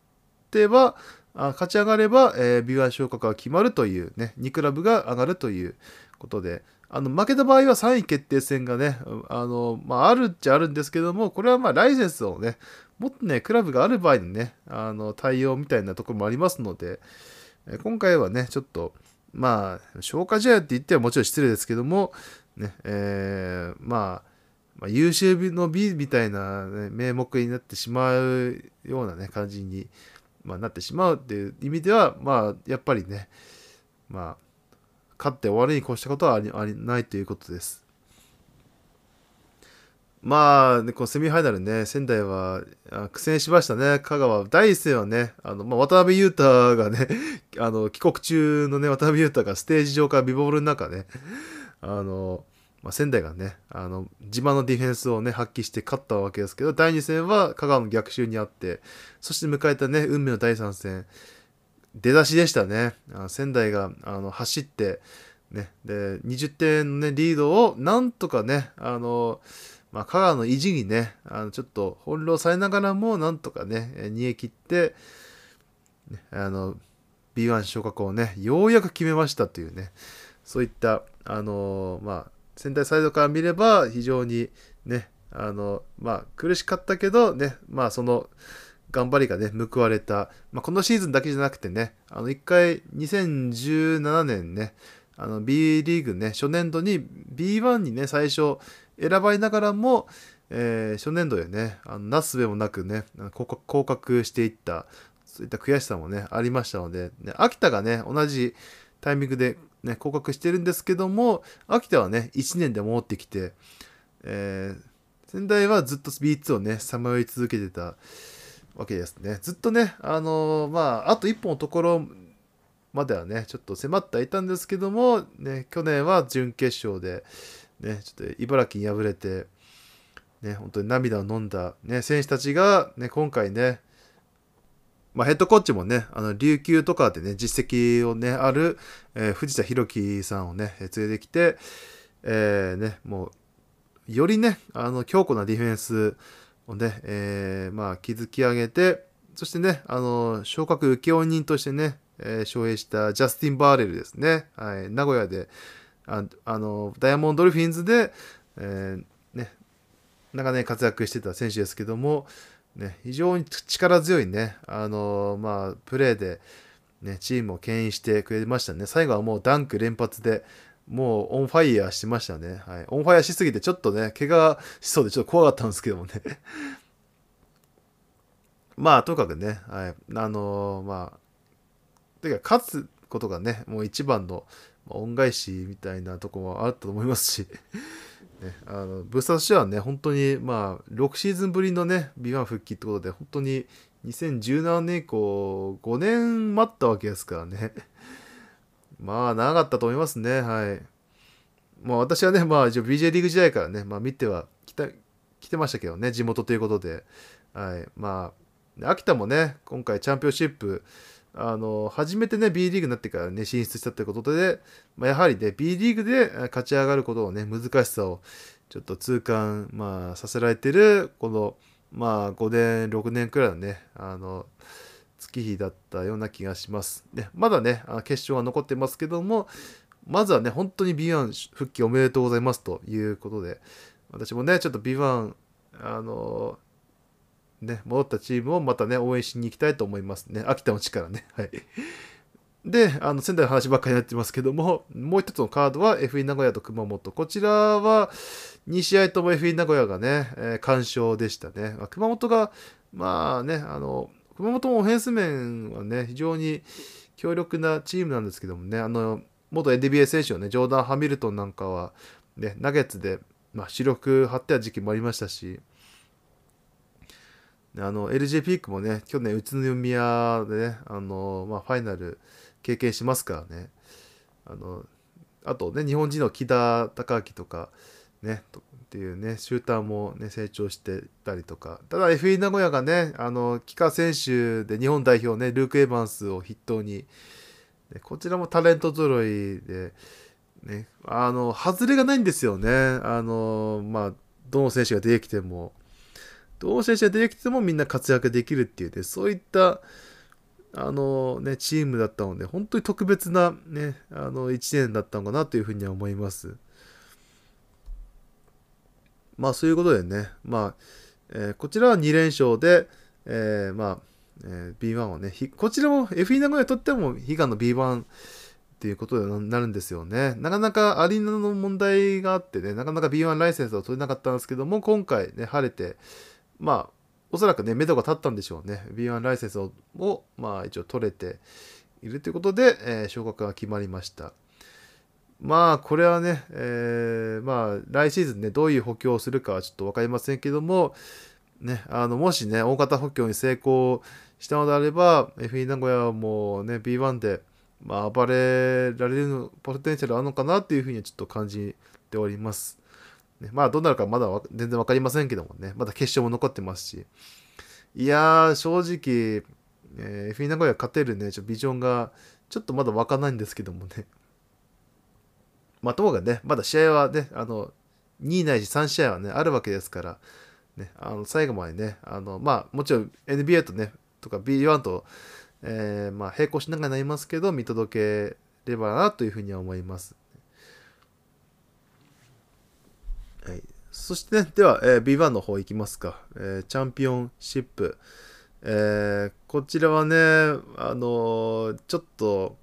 ては、あ勝ち上がれば、えー B1 昇格が決まるというね、2クラブが上がるということで、あの負けた場合は3位決定戦がね、あのまあ、あるっちゃあるんですけども、これはまあライセンスをね、もっとね、クラブがある場合にね、あの対応みたいなところもありますので、今回はね、ちょっと、まあ、消化試合って言ってはもちろん失礼ですけども、ね、えーまあ、まあ、優秀の美みたいな、ね、名目になってしまうようなね、感じに、まあ、なってしまうっていう意味では、まあ、やっぱりね、まあ、勝って終わりに越したことはありありないということです。まあ、このセミファイナルね、仙台は苦戦しましたね。香川、第一戦はね、あのまあ、渡辺裕太がね、あの帰国中のね、渡辺裕太がステージ上からビボールの中ね、あの、まあ、仙台がね、あの自慢のディフェンスをね、発揮して勝ったわけですけど、第2戦は香川の逆襲にあって、そして迎えたね、運命の第3戦、出だしでしたね。あ仙台があの走って、ね、で、20点の、ね、リードをなんとかね、あの、まあ、香川の意地にね、あのちょっと翻弄されながらも、なんとかね、逃げ切って、あの、B1 昇格をね、ようやく決めましたというね、そういった、あのまあ、仙台サイドから見れば、非常にね、あの、まあ、苦しかったけど、ね、まあ、その、頑張りがね、報われた。まあ、このシーズンだけじゃなくてね、あの、一回、2017年ね、あの、B リーグね、初年度に B1 にね、最初、選ばれながらも、えー初年度でね、あのなすべもなくね、降格していった、そういった悔しさもね、ありましたので、ね、秋田がね、同じタイミングで、ね、降格してるんですけども、秋田はね、1年で戻ってきて、えー仙台はずっと B2 をね、さまよい続けてたわけですね。ずっとね、あのーまあ、あと一本のところまではね、ちょっと迫っていたんですけども、ね、去年は準決勝で、ね、ちょっと茨城に敗れて、ね、本当に涙を飲んだ、ね、選手たちが、ね、今回ね、まあ、ヘッドコーチもね、あの琉球とかでね、実績をね、ある、えー藤田弘樹さんをね、連れてきて、えーね、もう、よりね、あの強固なディフェンスをね、えーまあ、築き上げて、そしてね、あの昇格請負人としてね、えー招聘したジャスティン・バーレルですね、はい、名古屋で、ああのダイヤモンドドルフィンズで、えーね、長年活躍してた選手ですけども、ね、非常に力強いね、あのまあ、プレーで、ね、チームを牽引してくれましたね。最後はもうダンク連発で、もうオンファイヤーしてましたね。はい、オンファイヤーしすぎてちょっとね、怪我しそうでちょっと怖かったんですけどもね。まあ、とにかくね、はい、あのまあ、とにかく勝つことがね、もう一番のまあ恩返しみたいなとこもあったと思いますし、ね、あのブースターとしてはね、本当に、まあ、6シーズンぶりのね、B1 復帰ってことで、本当に2017年以降、5年待ったわけですからね。まあ、長かったと思いますね、はい。まあ、私はね、まあ、一応 BJ リーグ時代からね、まあ、見ては来た来てましたけどね、地元ということで、はい。まあ、秋田もね、今回チャンピオンシップ、あの初めてね B リーグになってからね進出したということで、まあ、やはりね B リーグで勝ち上がることをね難しさをちょっと痛感、まあ、させられてるこのまあ5年6年くらいのねあの月日だったような気がします。でまだね決勝は残ってますけどもまずはね本当に B1 復帰おめでとうございますということで私もねちょっと B1 あのね、戻ったチームをまたね、応援しに行きたいと思いますね。秋田の力ね。はい。で、あの仙台の話ばっかりになってますけども、もう一つのカードは FE 名古屋と熊本。こちらは2試合とも FE 名古屋がね、えー完勝でしたね。まあ熊本が、まあね、あの、熊本もオフェンス面はね、非常に強力なチームなんですけどもね、あの、元 NBA 選手のね、ジョーダン・ハミルトンなんかは、ね、ナゲッツで、まあ、主力張ってた時期もありましたし、あの LJ ピークもね、去年宇都宮でね、あのまあ、ファイナル経験しますからね。あのあとね、日本人の木田孝明とか、ね、っていうね、シューターも、ね、成長してたりとか、ただ FE 名古屋がね、あの、帰化選手で日本代表ね、ルーク・エヴァンスを筆頭に、ねこちらもタレント揃いで、ね、あの、外れがないんですよね。あの、まあ、どの選手が出てきても、どの選手が出てきてもみんな活躍できるっていうね、そういった、あのね、チームだったので、本当に特別なね、あの、1年だったのかなというふうには思います。まあ、そういうことでね、まあ、えーこちらは2連勝で、えーまあ、えー B1 をね、こちらも FE 名古屋にとっても悲願の B1 っていうことになるんですよね。なかなかアリーナの問題があってね、なかなか B1 ライセンスを取れなかったんですけども、今回ね、晴れて、まあ、おそらくね、目処が立ったんでしょうね。B1 ライセンスを、をまあ、一応取れているということで、えー昇格が決まりました。まあ、これはね、えーまあ、来シーズンね、どういう補強をするかはちょっと分かりませんけども、ね、あの、もしね、大型補強に成功したのであれば、FE 名古屋はもうね、B1 で、まあ、暴れられるポテンシャルあるのかなっていうふうにはちょっと感じております。ね、まあ、どうなるかまだ全然分かりませんけどもね、まだ決勝も残ってますし。いやー、正直、えー、FE 名古屋勝てるね、ちょビジョンが、ちょっとまだ分かんないんですけどもね。まあ、ともかくね、まだ試合はね、あの、2ないし3試合はね、あるわけですから、ね、あの最後までね、あの、まあ、もちろん NBA とね、とか B1 と、えーまあ、並行しながらなりますけど、見届ければなというふうには思います。はい、そしてね、では、えー B1 の方行きますか。えーチャンピオンシップ。えーこちらはね、あのーちょっと、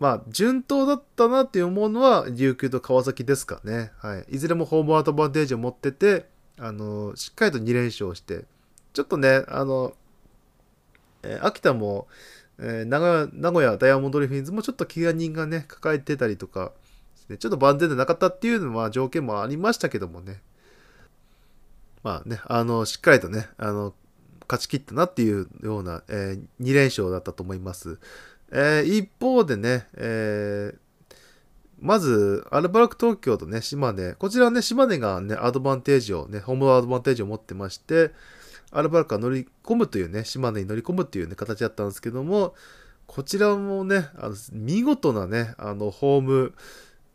まあ、順当だったなって思うのは、琉球と川崎ですかね。はい。いずれもホームアドバンテージを持ってて、あのーしっかりと2連勝して、ちょっとね、あの、え秋田も、え名古屋ダイヤモンドドルフィンズもちょっと怪我人がね、抱えてたりとか、ねちょっと万全でなかったっていうのは条件もありましたけどもね。まあね、あの、しっかりとね、あの、勝ち切ったなっていうような、え2連勝だったと思います。えー一方でね、えーまず、アルバルク東京とね、島根。こちらね、島根がね、アドバンテージをね、ホームアドバンテージを持ってまして、アルバルクが乗り込むというね、島根に乗り込むっていうね、形だったんですけども、こちらもね、あの見事なね、あの、ホーム、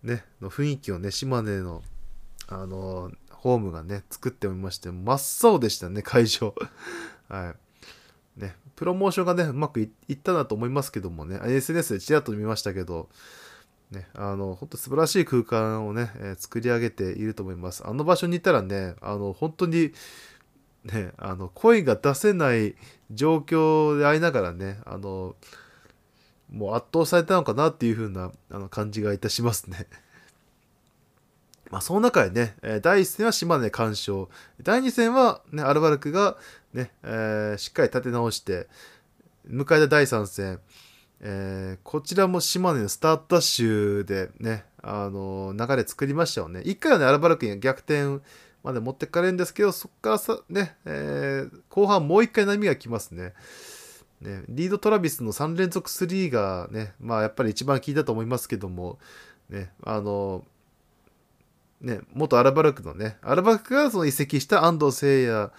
ね、の雰囲気をね、島根の、あの、ホームがね、作っておりまして、真っ青でしたね、会場。はい。ね、プロモーションがね、うまくいいったなと思いますけどもね、SNS でちらっと見ましたけど、ね、あの、本当素晴らしい空間をね、えー作り上げていると思います。あの場所にいたらね、あの、本当に、ね、あの、声が出せない状況でありながらね、あの、もう圧倒されたのかなっていう風なあの感じがいたしますね。まあ、その中でね、第1戦は島根完勝。第2戦は、ね、アルバルクが、ね、えーしっかり立て直して、迎えた第3戦、えーこちらも島根のスタートダッシュでね、あの流れ作りましたよね。1回はね、アルバルクに逆転まで持ってかれるんですけど、そこからさ、ね、えー後半もう1回波が来ますね。ね、リードトラビスの3連続スリーがね、まあやっぱり一番効いたと思いますけども、ね、あの、ね、元アルバルクのね、アルバルクがその移籍した安藤誠也、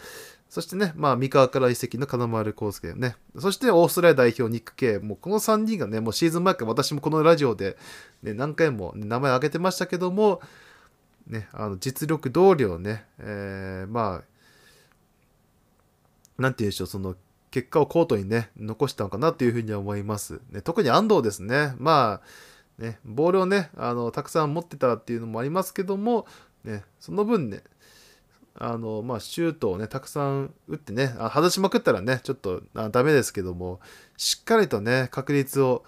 そしてね、まあ、三河から移籍の金丸康介ね、そしてオーストラリア代表ニック・ケイ、もうこの3人がね、もうシーズン前から私もこのラジオで、ね、何回も、名前挙げてましたけども、ね、あの実力通りをね、えーまあ、なんて言うんでしょう、その結果をコートにね、残したのかなというふうには思います。ね、特に安藤ですね。まあ、ね、ボールをね、あの、たくさん持ってたっていうのもありますけども、ね、その分ね、あの、まあ、シュートをね、たくさん打ってね、あ外しまくったらね、ちょっとあダメですけども、しっかりとね、確率を、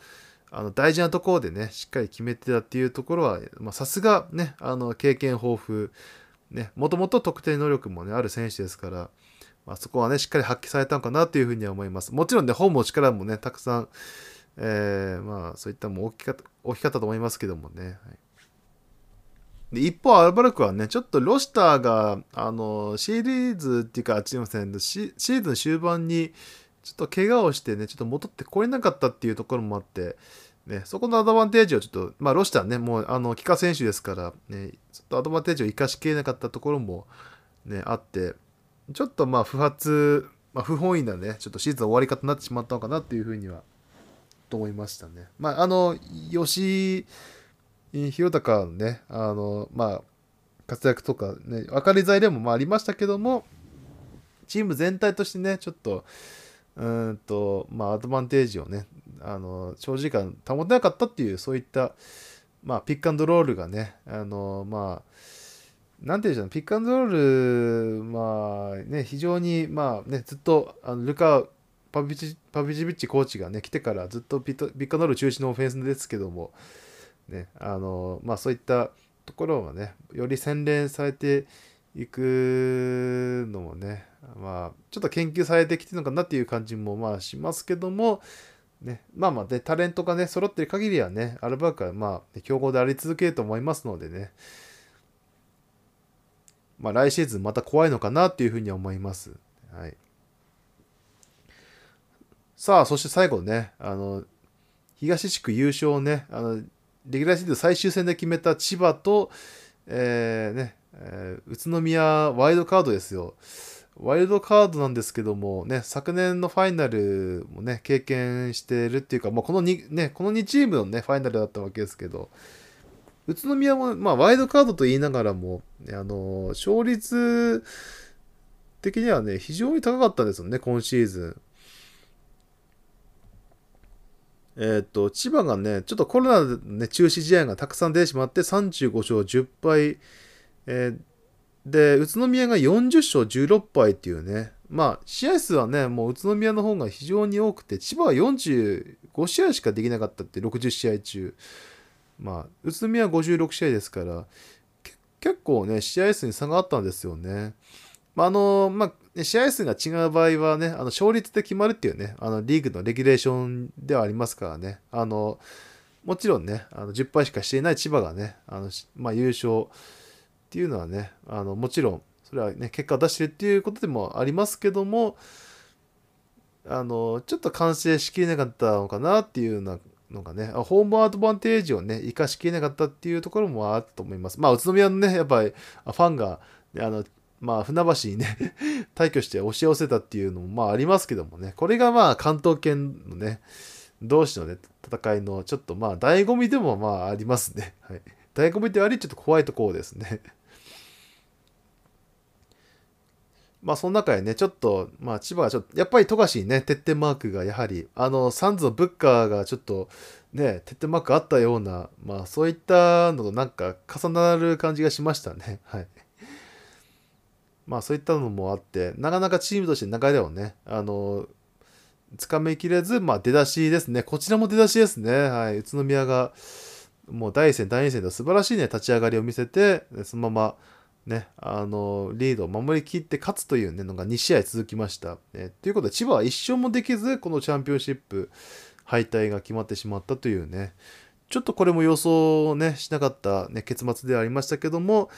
あの大事なところでね、しっかり決めてたっていうところは、まさすがね、あの経験豊富、ね、もともと得点能力もね、ある選手ですから、まあ、そこはね、しっかり発揮されたのかなというふうには思います。もちろんね、本も力もね、たくさん、えーまあそういったも大きかった大きかったと思いますけどもね。はいで一方、アルバルクはね、ちょっとロシターが、あの、シリーズっていうか、あすいません、シシーズン終盤に、ちょっと怪我をしてね、ちょっと戻ってこれなかったっていうところもあって、ね、そこのアドバンテージをちょっと、まあ、ロシターね、もう、あの、帰化選手ですから、ね、ちょっとアドバンテージを生かしきれなかったところも、ね、あって、ちょっとまあ、不発、まあ、不本意なね、ちょっとシーズン終わり方になってしまったのかなっていうふうには、と思いましたね。まあ、あの、吉井弘隆のね、あの、まあ、活躍とかね、分かり材料もまあありましたけども、チーム全体としてね、ちょっと、うんと、まあ、アドバンテージをね、あの、長時間保てなかったっていう、そういった、まあ、ピックアンドロールがね、あの、まあ、なんていうんでしょうね、ピックアンドロール、まあ、ね、非常に、まあね、ずっと、あのルカ・パビチパビチビッチコーチがね、来てからずっとピットピックアンドロール中心のオフェンスですけども、ね、あの、まあ、そういったところがね、より洗練されていくのもね、まあ、ちょっと研究されてきてるのかなっていう感じもまあしますけども、ね、まあまあね、タレントがね、揃ってる限りはね、アルバークはまあ、強豪であり続けると思いますのでね、まあ来シーズンまた怖いのかなっていうふうには思います。はい。さあ、そして最後ね、あの、東地区優勝をね、あの、レギュラーシーズン最終戦で決めた千葉と、えー、ね、えー宇都宮ワイルドカードですよ。ワイルドカードなんですけども、ね、昨年のファイナルもね、経験してるっていうか、まあ、この2、ね、この2チームのね、ファイナルだったわけですけど、宇都宮も、まあ、ワイドカードと言いながらも、あの、勝率的にはね、非常に高かったんですよね、今シーズン。えっ、と、千葉がね、ちょっとコロナで、ね、中止試合がたくさん出てしまって、35勝10敗、えーで、宇都宮が40勝16敗っていうね、まあ、試合数はね、もう宇都宮の方が非常に多くて、千葉は45試合しかできなかったって、60試合中。まあ、宇都宮は56試合ですから、結構ね、試合数に差があったんですよね。まあ、あの、まあ、試合数が違う場合はね、あの勝率で決まるっていうね、あのリーグのレギュレーションではありますからね、あの、もちろんね、あの10敗しかしていない千葉がね、あのまあ、優勝っていうのはね、あのもちろん、それはね、結果を出してるっていうことでもありますけども、あの、ちょっと完成しきれなかったのかなっていうようなのがね、ホームアドバンテージをね、生かしきれなかったっていうところもあったと思います。まあ、宇都宮のね、やっぱりファンが、あの、まあ、船橋にね、退去して押し寄せたっていうのもまあありますけどもね、これがまあ関東圏のね、同士のね、戦いのちょっとまあ醍醐味でもまあありますね。はい。醍醐味でありちょっと怖いところですね。まあその中でね、ちょっと、まあ千葉がちょっと、やっぱり富樫にね、鉄点マークがやはり、あの、サンズのブッカーがちょっと、ね、鉄点マークあったような、まあそういったのとなんか重なる感じがしましたね。はい。まあそういったのもあって、なかなかチームとして流れをね、あの、つかみきれず、まあ出だしですね。こちらも出だしですね。はい。宇都宮が、もう第1戦、第2戦と素晴らしいね、立ち上がりを見せて、そのまま、ね、あの、リードを守りきって勝つというね、のが2試合続きました。えということで、千葉は1勝もできず、このチャンピオンシップ敗退が決まってしまったというね、ちょっとこれも予想ね、しなかった、ね、結末ではありましたけども、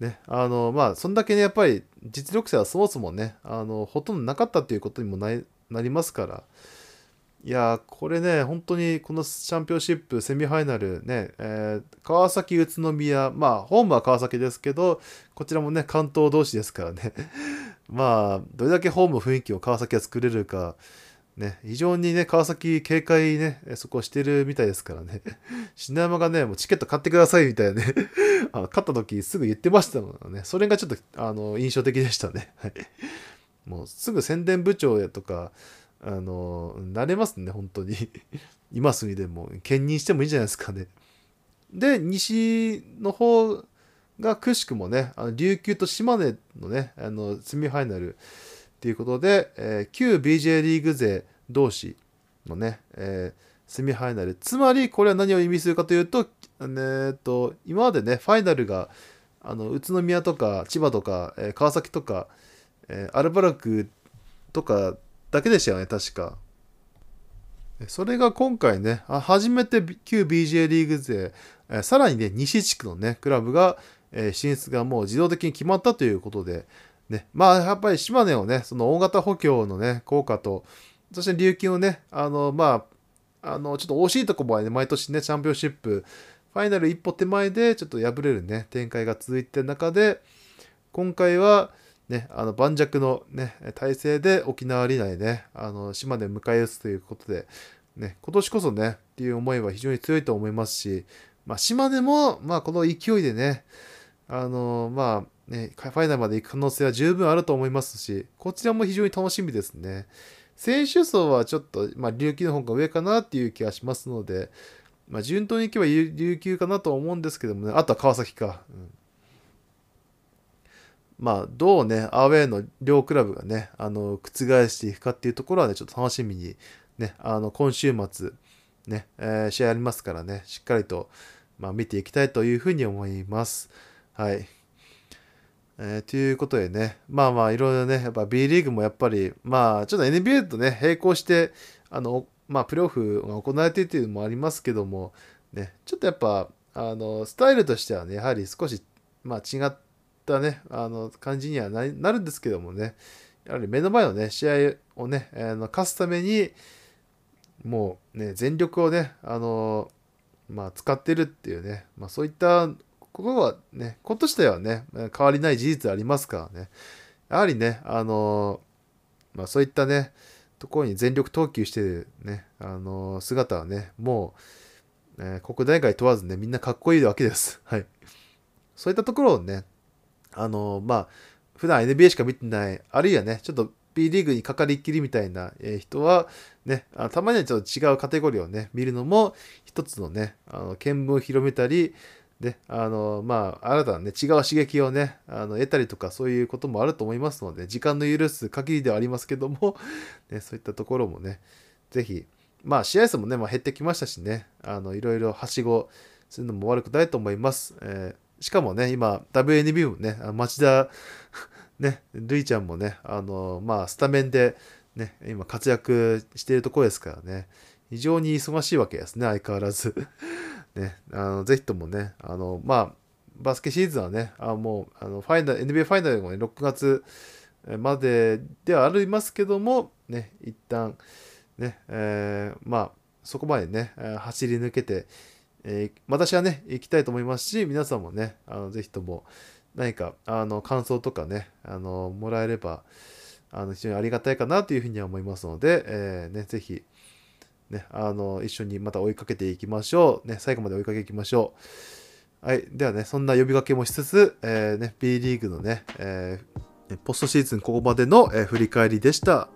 ね、あの、まあ、そんだけね、やっぱり実力差はそもそもね、あの、ほとんどなかったということにもなりますから、いや、これね、本当にこのチャンピオンシップセミファイナルね、えー川崎、宇都宮、まあ、ホームは川崎ですけど、こちらもね、関東同士ですからね、まあ、どれだけホーム雰囲気を川崎が作れるか、ね、非常にね、川崎警戒ね、そこをしてるみたいですからね、品山がね、もうチケット買ってくださいみたいなね、あの勝った時すぐ言ってましたのでね、それがちょっとあの印象的でしたね。はい。もうすぐ宣伝部長やとか、あの、なれますね、本当に。今すぐでも、兼任してもいいんじゃないですかね。で、西の方がくしくもね、あの琉球と島根のね、あの、セミファイナルっていうことで、えー旧 BJ リーグ勢同士のね、えーセミファイナル。つまり、これは何を意味するかというと、えーっと、今までね、ファイナルが、あの、宇都宮とか千葉とか、えー川崎とか、えーアルバルクとかだけでしたよね、確か。それが今回ね、初めて旧 BJ リーグ勢、えさらにね、西地区のね、クラブが、え進出がもう自動的に決まったということで、ね、まあやっぱり島根をね、その大型補強のね、効果と、そして琉球のね、あの、まあ、あのちょっと惜しいところまで、ね、毎年ね、チャンピオンシップ、ファイナル一歩手前でちょっと敗れるね、展開が続いてる中で、今回は、ね、あの盤石の、ね、体制で沖縄アリーナでね、あの島根迎え撃つということで、ね、今年こそね、っていう思いは非常に強いと思いますし、まあ、島根も、まあ、この勢いでね、あのまあ、ね、ファイナルまで行く可能性は十分あると思いますし、こちらも非常に楽しみですね。選手層はちょっと、まあ、琉球の方が上かなっていう気がしますので、まあ、順当にいけば琉球かなと思うんですけどもね、あとは川崎か。うんまあ、どうね、アウェーの両クラブがね、あの、覆していくかっていうところはね、ちょっと楽しみに、ね、あの、今週末、ね、えー、試合ありますからね、しっかりと、まあ、見ていきたいというふうに思います。はい。えー、ということでね、まあまあ、いろいろね、やっぱ B リーグもやっぱり、まあ、ちょっと NBA とね、並行して、あの、まあ、プレーオフが行われているというのもありますけども、ね、ちょっとやっぱ、あの、スタイルとしてはね、やはり少し、まあ、違って、ったね、あの感じにはなるんですけどもね、やはり目の前のね、試合をね、あの勝つために、もうね、全力をね、あの、まあ、使ってるっていうね、まあ、そういったことはね、ことしてはね、変わりない事実ありますからね、やはりね、あの、まあ、そういったね、ところに全力投球してるね、あの、姿はね、もう、えー、国内外問わずね、みんなかっこいいわけです。はい。そういったところをね、あの、まあ、普段 NBA しか見てない、あるいはね、ちょっと B リーグにかかりっきりみたいな人は、ね、あたまにはちょっと違うカテゴリーをね、見るのも、一つのね、あの見聞を広めたり、で、あの、まあ、新たなね、違う刺激をね、あの得たりとか、そういうこともあると思いますので、時間の許す限りではありますけども、ね、そういったところもね、ぜひ、まあ、試合数もね、まあ、減ってきましたしね、あの、いろいろはしごするのも悪くないと思います。えーしかもね、今、WNB もね、町田、ね、るいちゃんもね、あの、まあ、スタメンで、ね、今活躍しているところですからね、非常に忙しいわけですね、相変わらず。ね、あの、ぜひともね、あの、まあ、バスケシーズンはね、あもう、あの、ファイナル、NBA ファイナルもね、6月までではありますけども、ね、一旦、ね、えー、まあ、そこまでね、走り抜けてえー、私はね、行きたいと思いますし、皆さんもね、あのぜひとも何かあの感想とかね、あのもらえればあの非常にありがたいかなというふうには思いますので、えー、ね、ぜひ、ね、あの一緒にまた追いかけていきましょう。ね、最後まで追いかけていきましょう。はい。ではね、そんな呼びかけもしつつ、えー、ね、B リーグのね、えー、ポストシーズンここまでの、え、振り返りでした。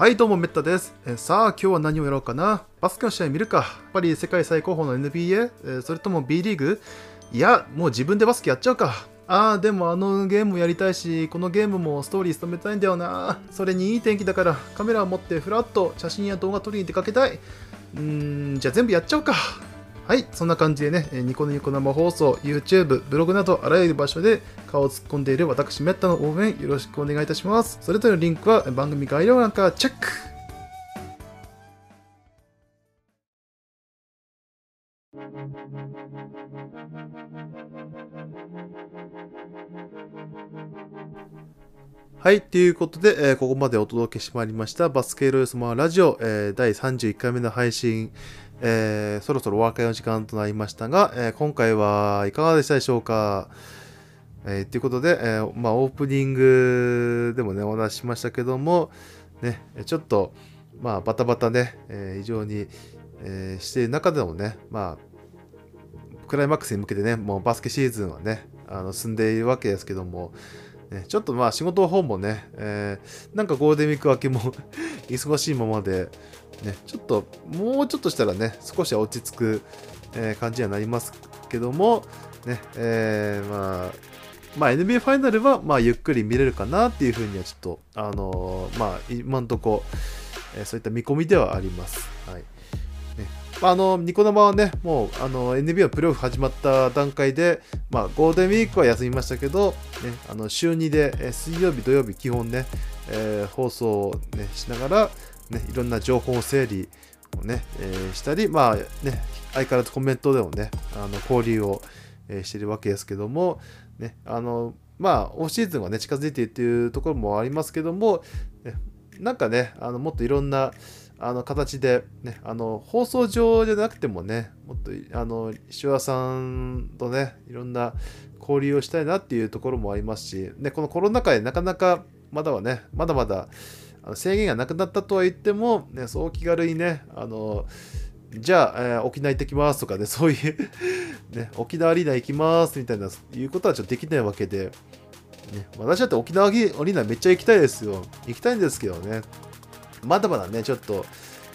はいどうもメッタです、えさあ今日は何をやろうかな。バスケの試合見るか。やっぱり世界最高峰の NBA、えそれとも B リーグ？いやもう自分でバスケやっちゃうか。ああでもあのゲームもやりたいしこのゲームもストーリー務めたいんだよな。それにいい天気だからカメラを持ってふらっと写真や動画撮りに出かけたい。うーんじゃあ全部やっちゃおうか。はい、そんな感じでね、ニコニコ生放送、YouTube、ブログなどあらゆる場所で顔を突っ込んでいる私、メッタの応援よろしくお願いいたします。それぞれのリンクは番組概要欄からチェックはい、ということで、えー、ここまでお届けしてまいりました、バスケロイスマラジオ、えー、第31回目の配信、えー、そろそろお別れの時間となりましたが、えー、今回はいかがでしたでしょうか？えー、ということで、えー、まあ、オープニングでもね、お話ししましたけども、ね、ちょっと、まあ、バタバタね、えー、非常に、えー、している中でもね、まあ、クライマックスに向けてね、もうバスケシーズンはね、あの進んでいるわけですけども、ね、ちょっとまあ仕事の方もね、えー、なんかゴールデンウィーク明けも 忙しいままで、ね、ちょっと、もうちょっとしたらね、少しは落ち着く、えー、感じにはなりますけども、ね、えー、まあ、まあ、NBA ファイナルは、まあ、ゆっくり見れるかなっていうふうにはちょっと、あのー、まあ、今んとこ、えー、そういった見込みではあります。まあ、あの、ニコ生はね、もう、あの、NBA のプレーオフ始まった段階で、まあ、ゴールデンウィークは休みましたけど、ね、あの、週2で、水曜日、土曜日、基本ね、えー、放送を、ね、しながら、ね、いろんな情報を整理をね、えーしたり、まあね、相変わらずコメントでもね、あの交流を、えしているわけですけども、ね、あの、まあ、オフシーズンはね、近づいているっていうところもありますけども、なんかね、あのもっといろんなあの形で、ね、あの放送上じゃなくてもね、もっとあの石和さんとね、いろんな交流をしたいなっていうところもありますし、ね、このコロナ禍でなかなかまだはね、まだまだ制限がなくなったとは言っても、ね、そう気軽にね、あのじゃあ、えー沖縄行ってきますとかね、そういうね、沖縄アリーナ行きますみたいな、いうことはちょっとできないわけで、ね、私だって沖縄アリーナめっちゃ行きたいですよ。行きたいんですけどね、まだまだね、ちょっと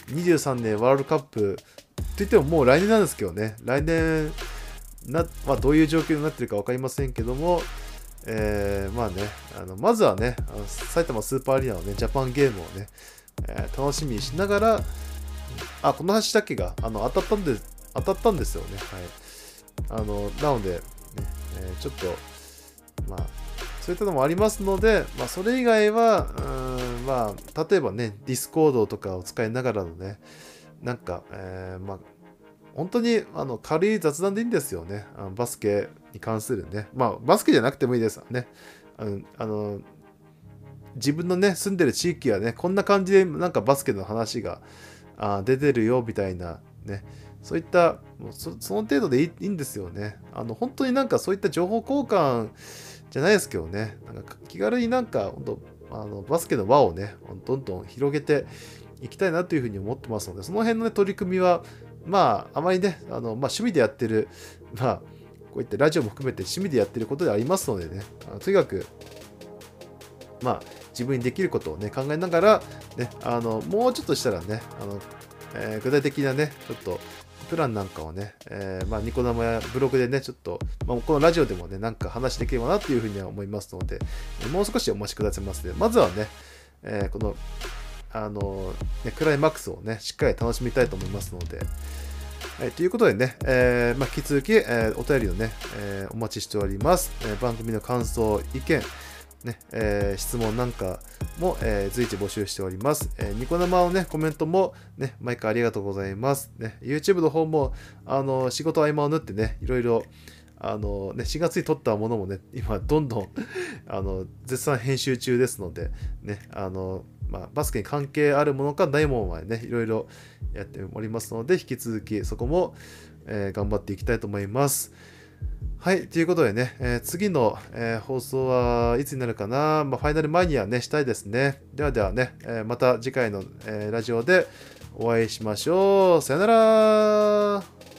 23年ワールドカップと言ってももう来年なんですけどね、来年な、まあ、どういう状況になってるか分かりませんけども、えーまあね、あのまずはね、あの埼玉スーパーアリーナのね、ジャパンゲームをね、えー楽しみにしながら、あ、この話だけがあの当たったんで、当たったんですよね。はい。あの、なので、ね、えーちょっと、まあ、そういったのもありますので、まあ、それ以外は、うん、まあ、例えばね、ディスコードとかを使いながらのね、なんか、えーまあ、本当にあの軽い雑談でいいんですよね。あのバスケに関するね。まあ、バスケじゃなくてもいいですよね。あのあの自分のね、住んでる地域はね、こんな感じでなんかバスケの話があ出てるよみたいなね、そういった、もうそその程度でいいいいんですよね。あの本当になんかそういった情報交換じゃないですけどね、なんか気軽になんか本当あのバスケの輪をね、どんどん広げていきたいなというふうに思ってますので、その辺の、ね、取り組みは、まあ、あまりね、あのまあ、趣味でやってる、まあ、こういったラジオも含めて趣味でやってることでありますのでね、あのとにかく、まあ、自分にできることをね、考えながら、ね、あのもうちょっとしたらね、あのえー具体的なね、ちょっと、プランなんかをね、えーまあ、ニコ生やブログでね、ちょっと、まあ、このラジオでもね、なんか話できればなというふうには思いますので、もう少しお待ちくださいますので、まずはね、えーこの、あのね、クライマックスをね、しっかり楽しみたいと思いますので、はい、ということでね、えーまあ、引き続き、えお便りをね、えお待ちしております。え番組の感想、意見、ねえ質問なんかも、えー随時募集しております。えーニコ生のね、コメントもね、毎回ありがとうございます。ね、YouTube の方も、あの、仕事合間を縫ってね、いろいろ、あのね、4月に撮ったものもね、今、どんどん、あの、絶賛編集中ですので、ね、あの、まあ、バスケに関係あるものかないものまでね、いろいろやっておりますので、引き続きそこも、えー頑張っていきたいと思います。はい、ということでね、えー次の、えー放送はいつになるかな、まあ、ファイナル前にはね、したいですね。ではではね、えーまた次回の、えラジオでお会いしましょう。さよなら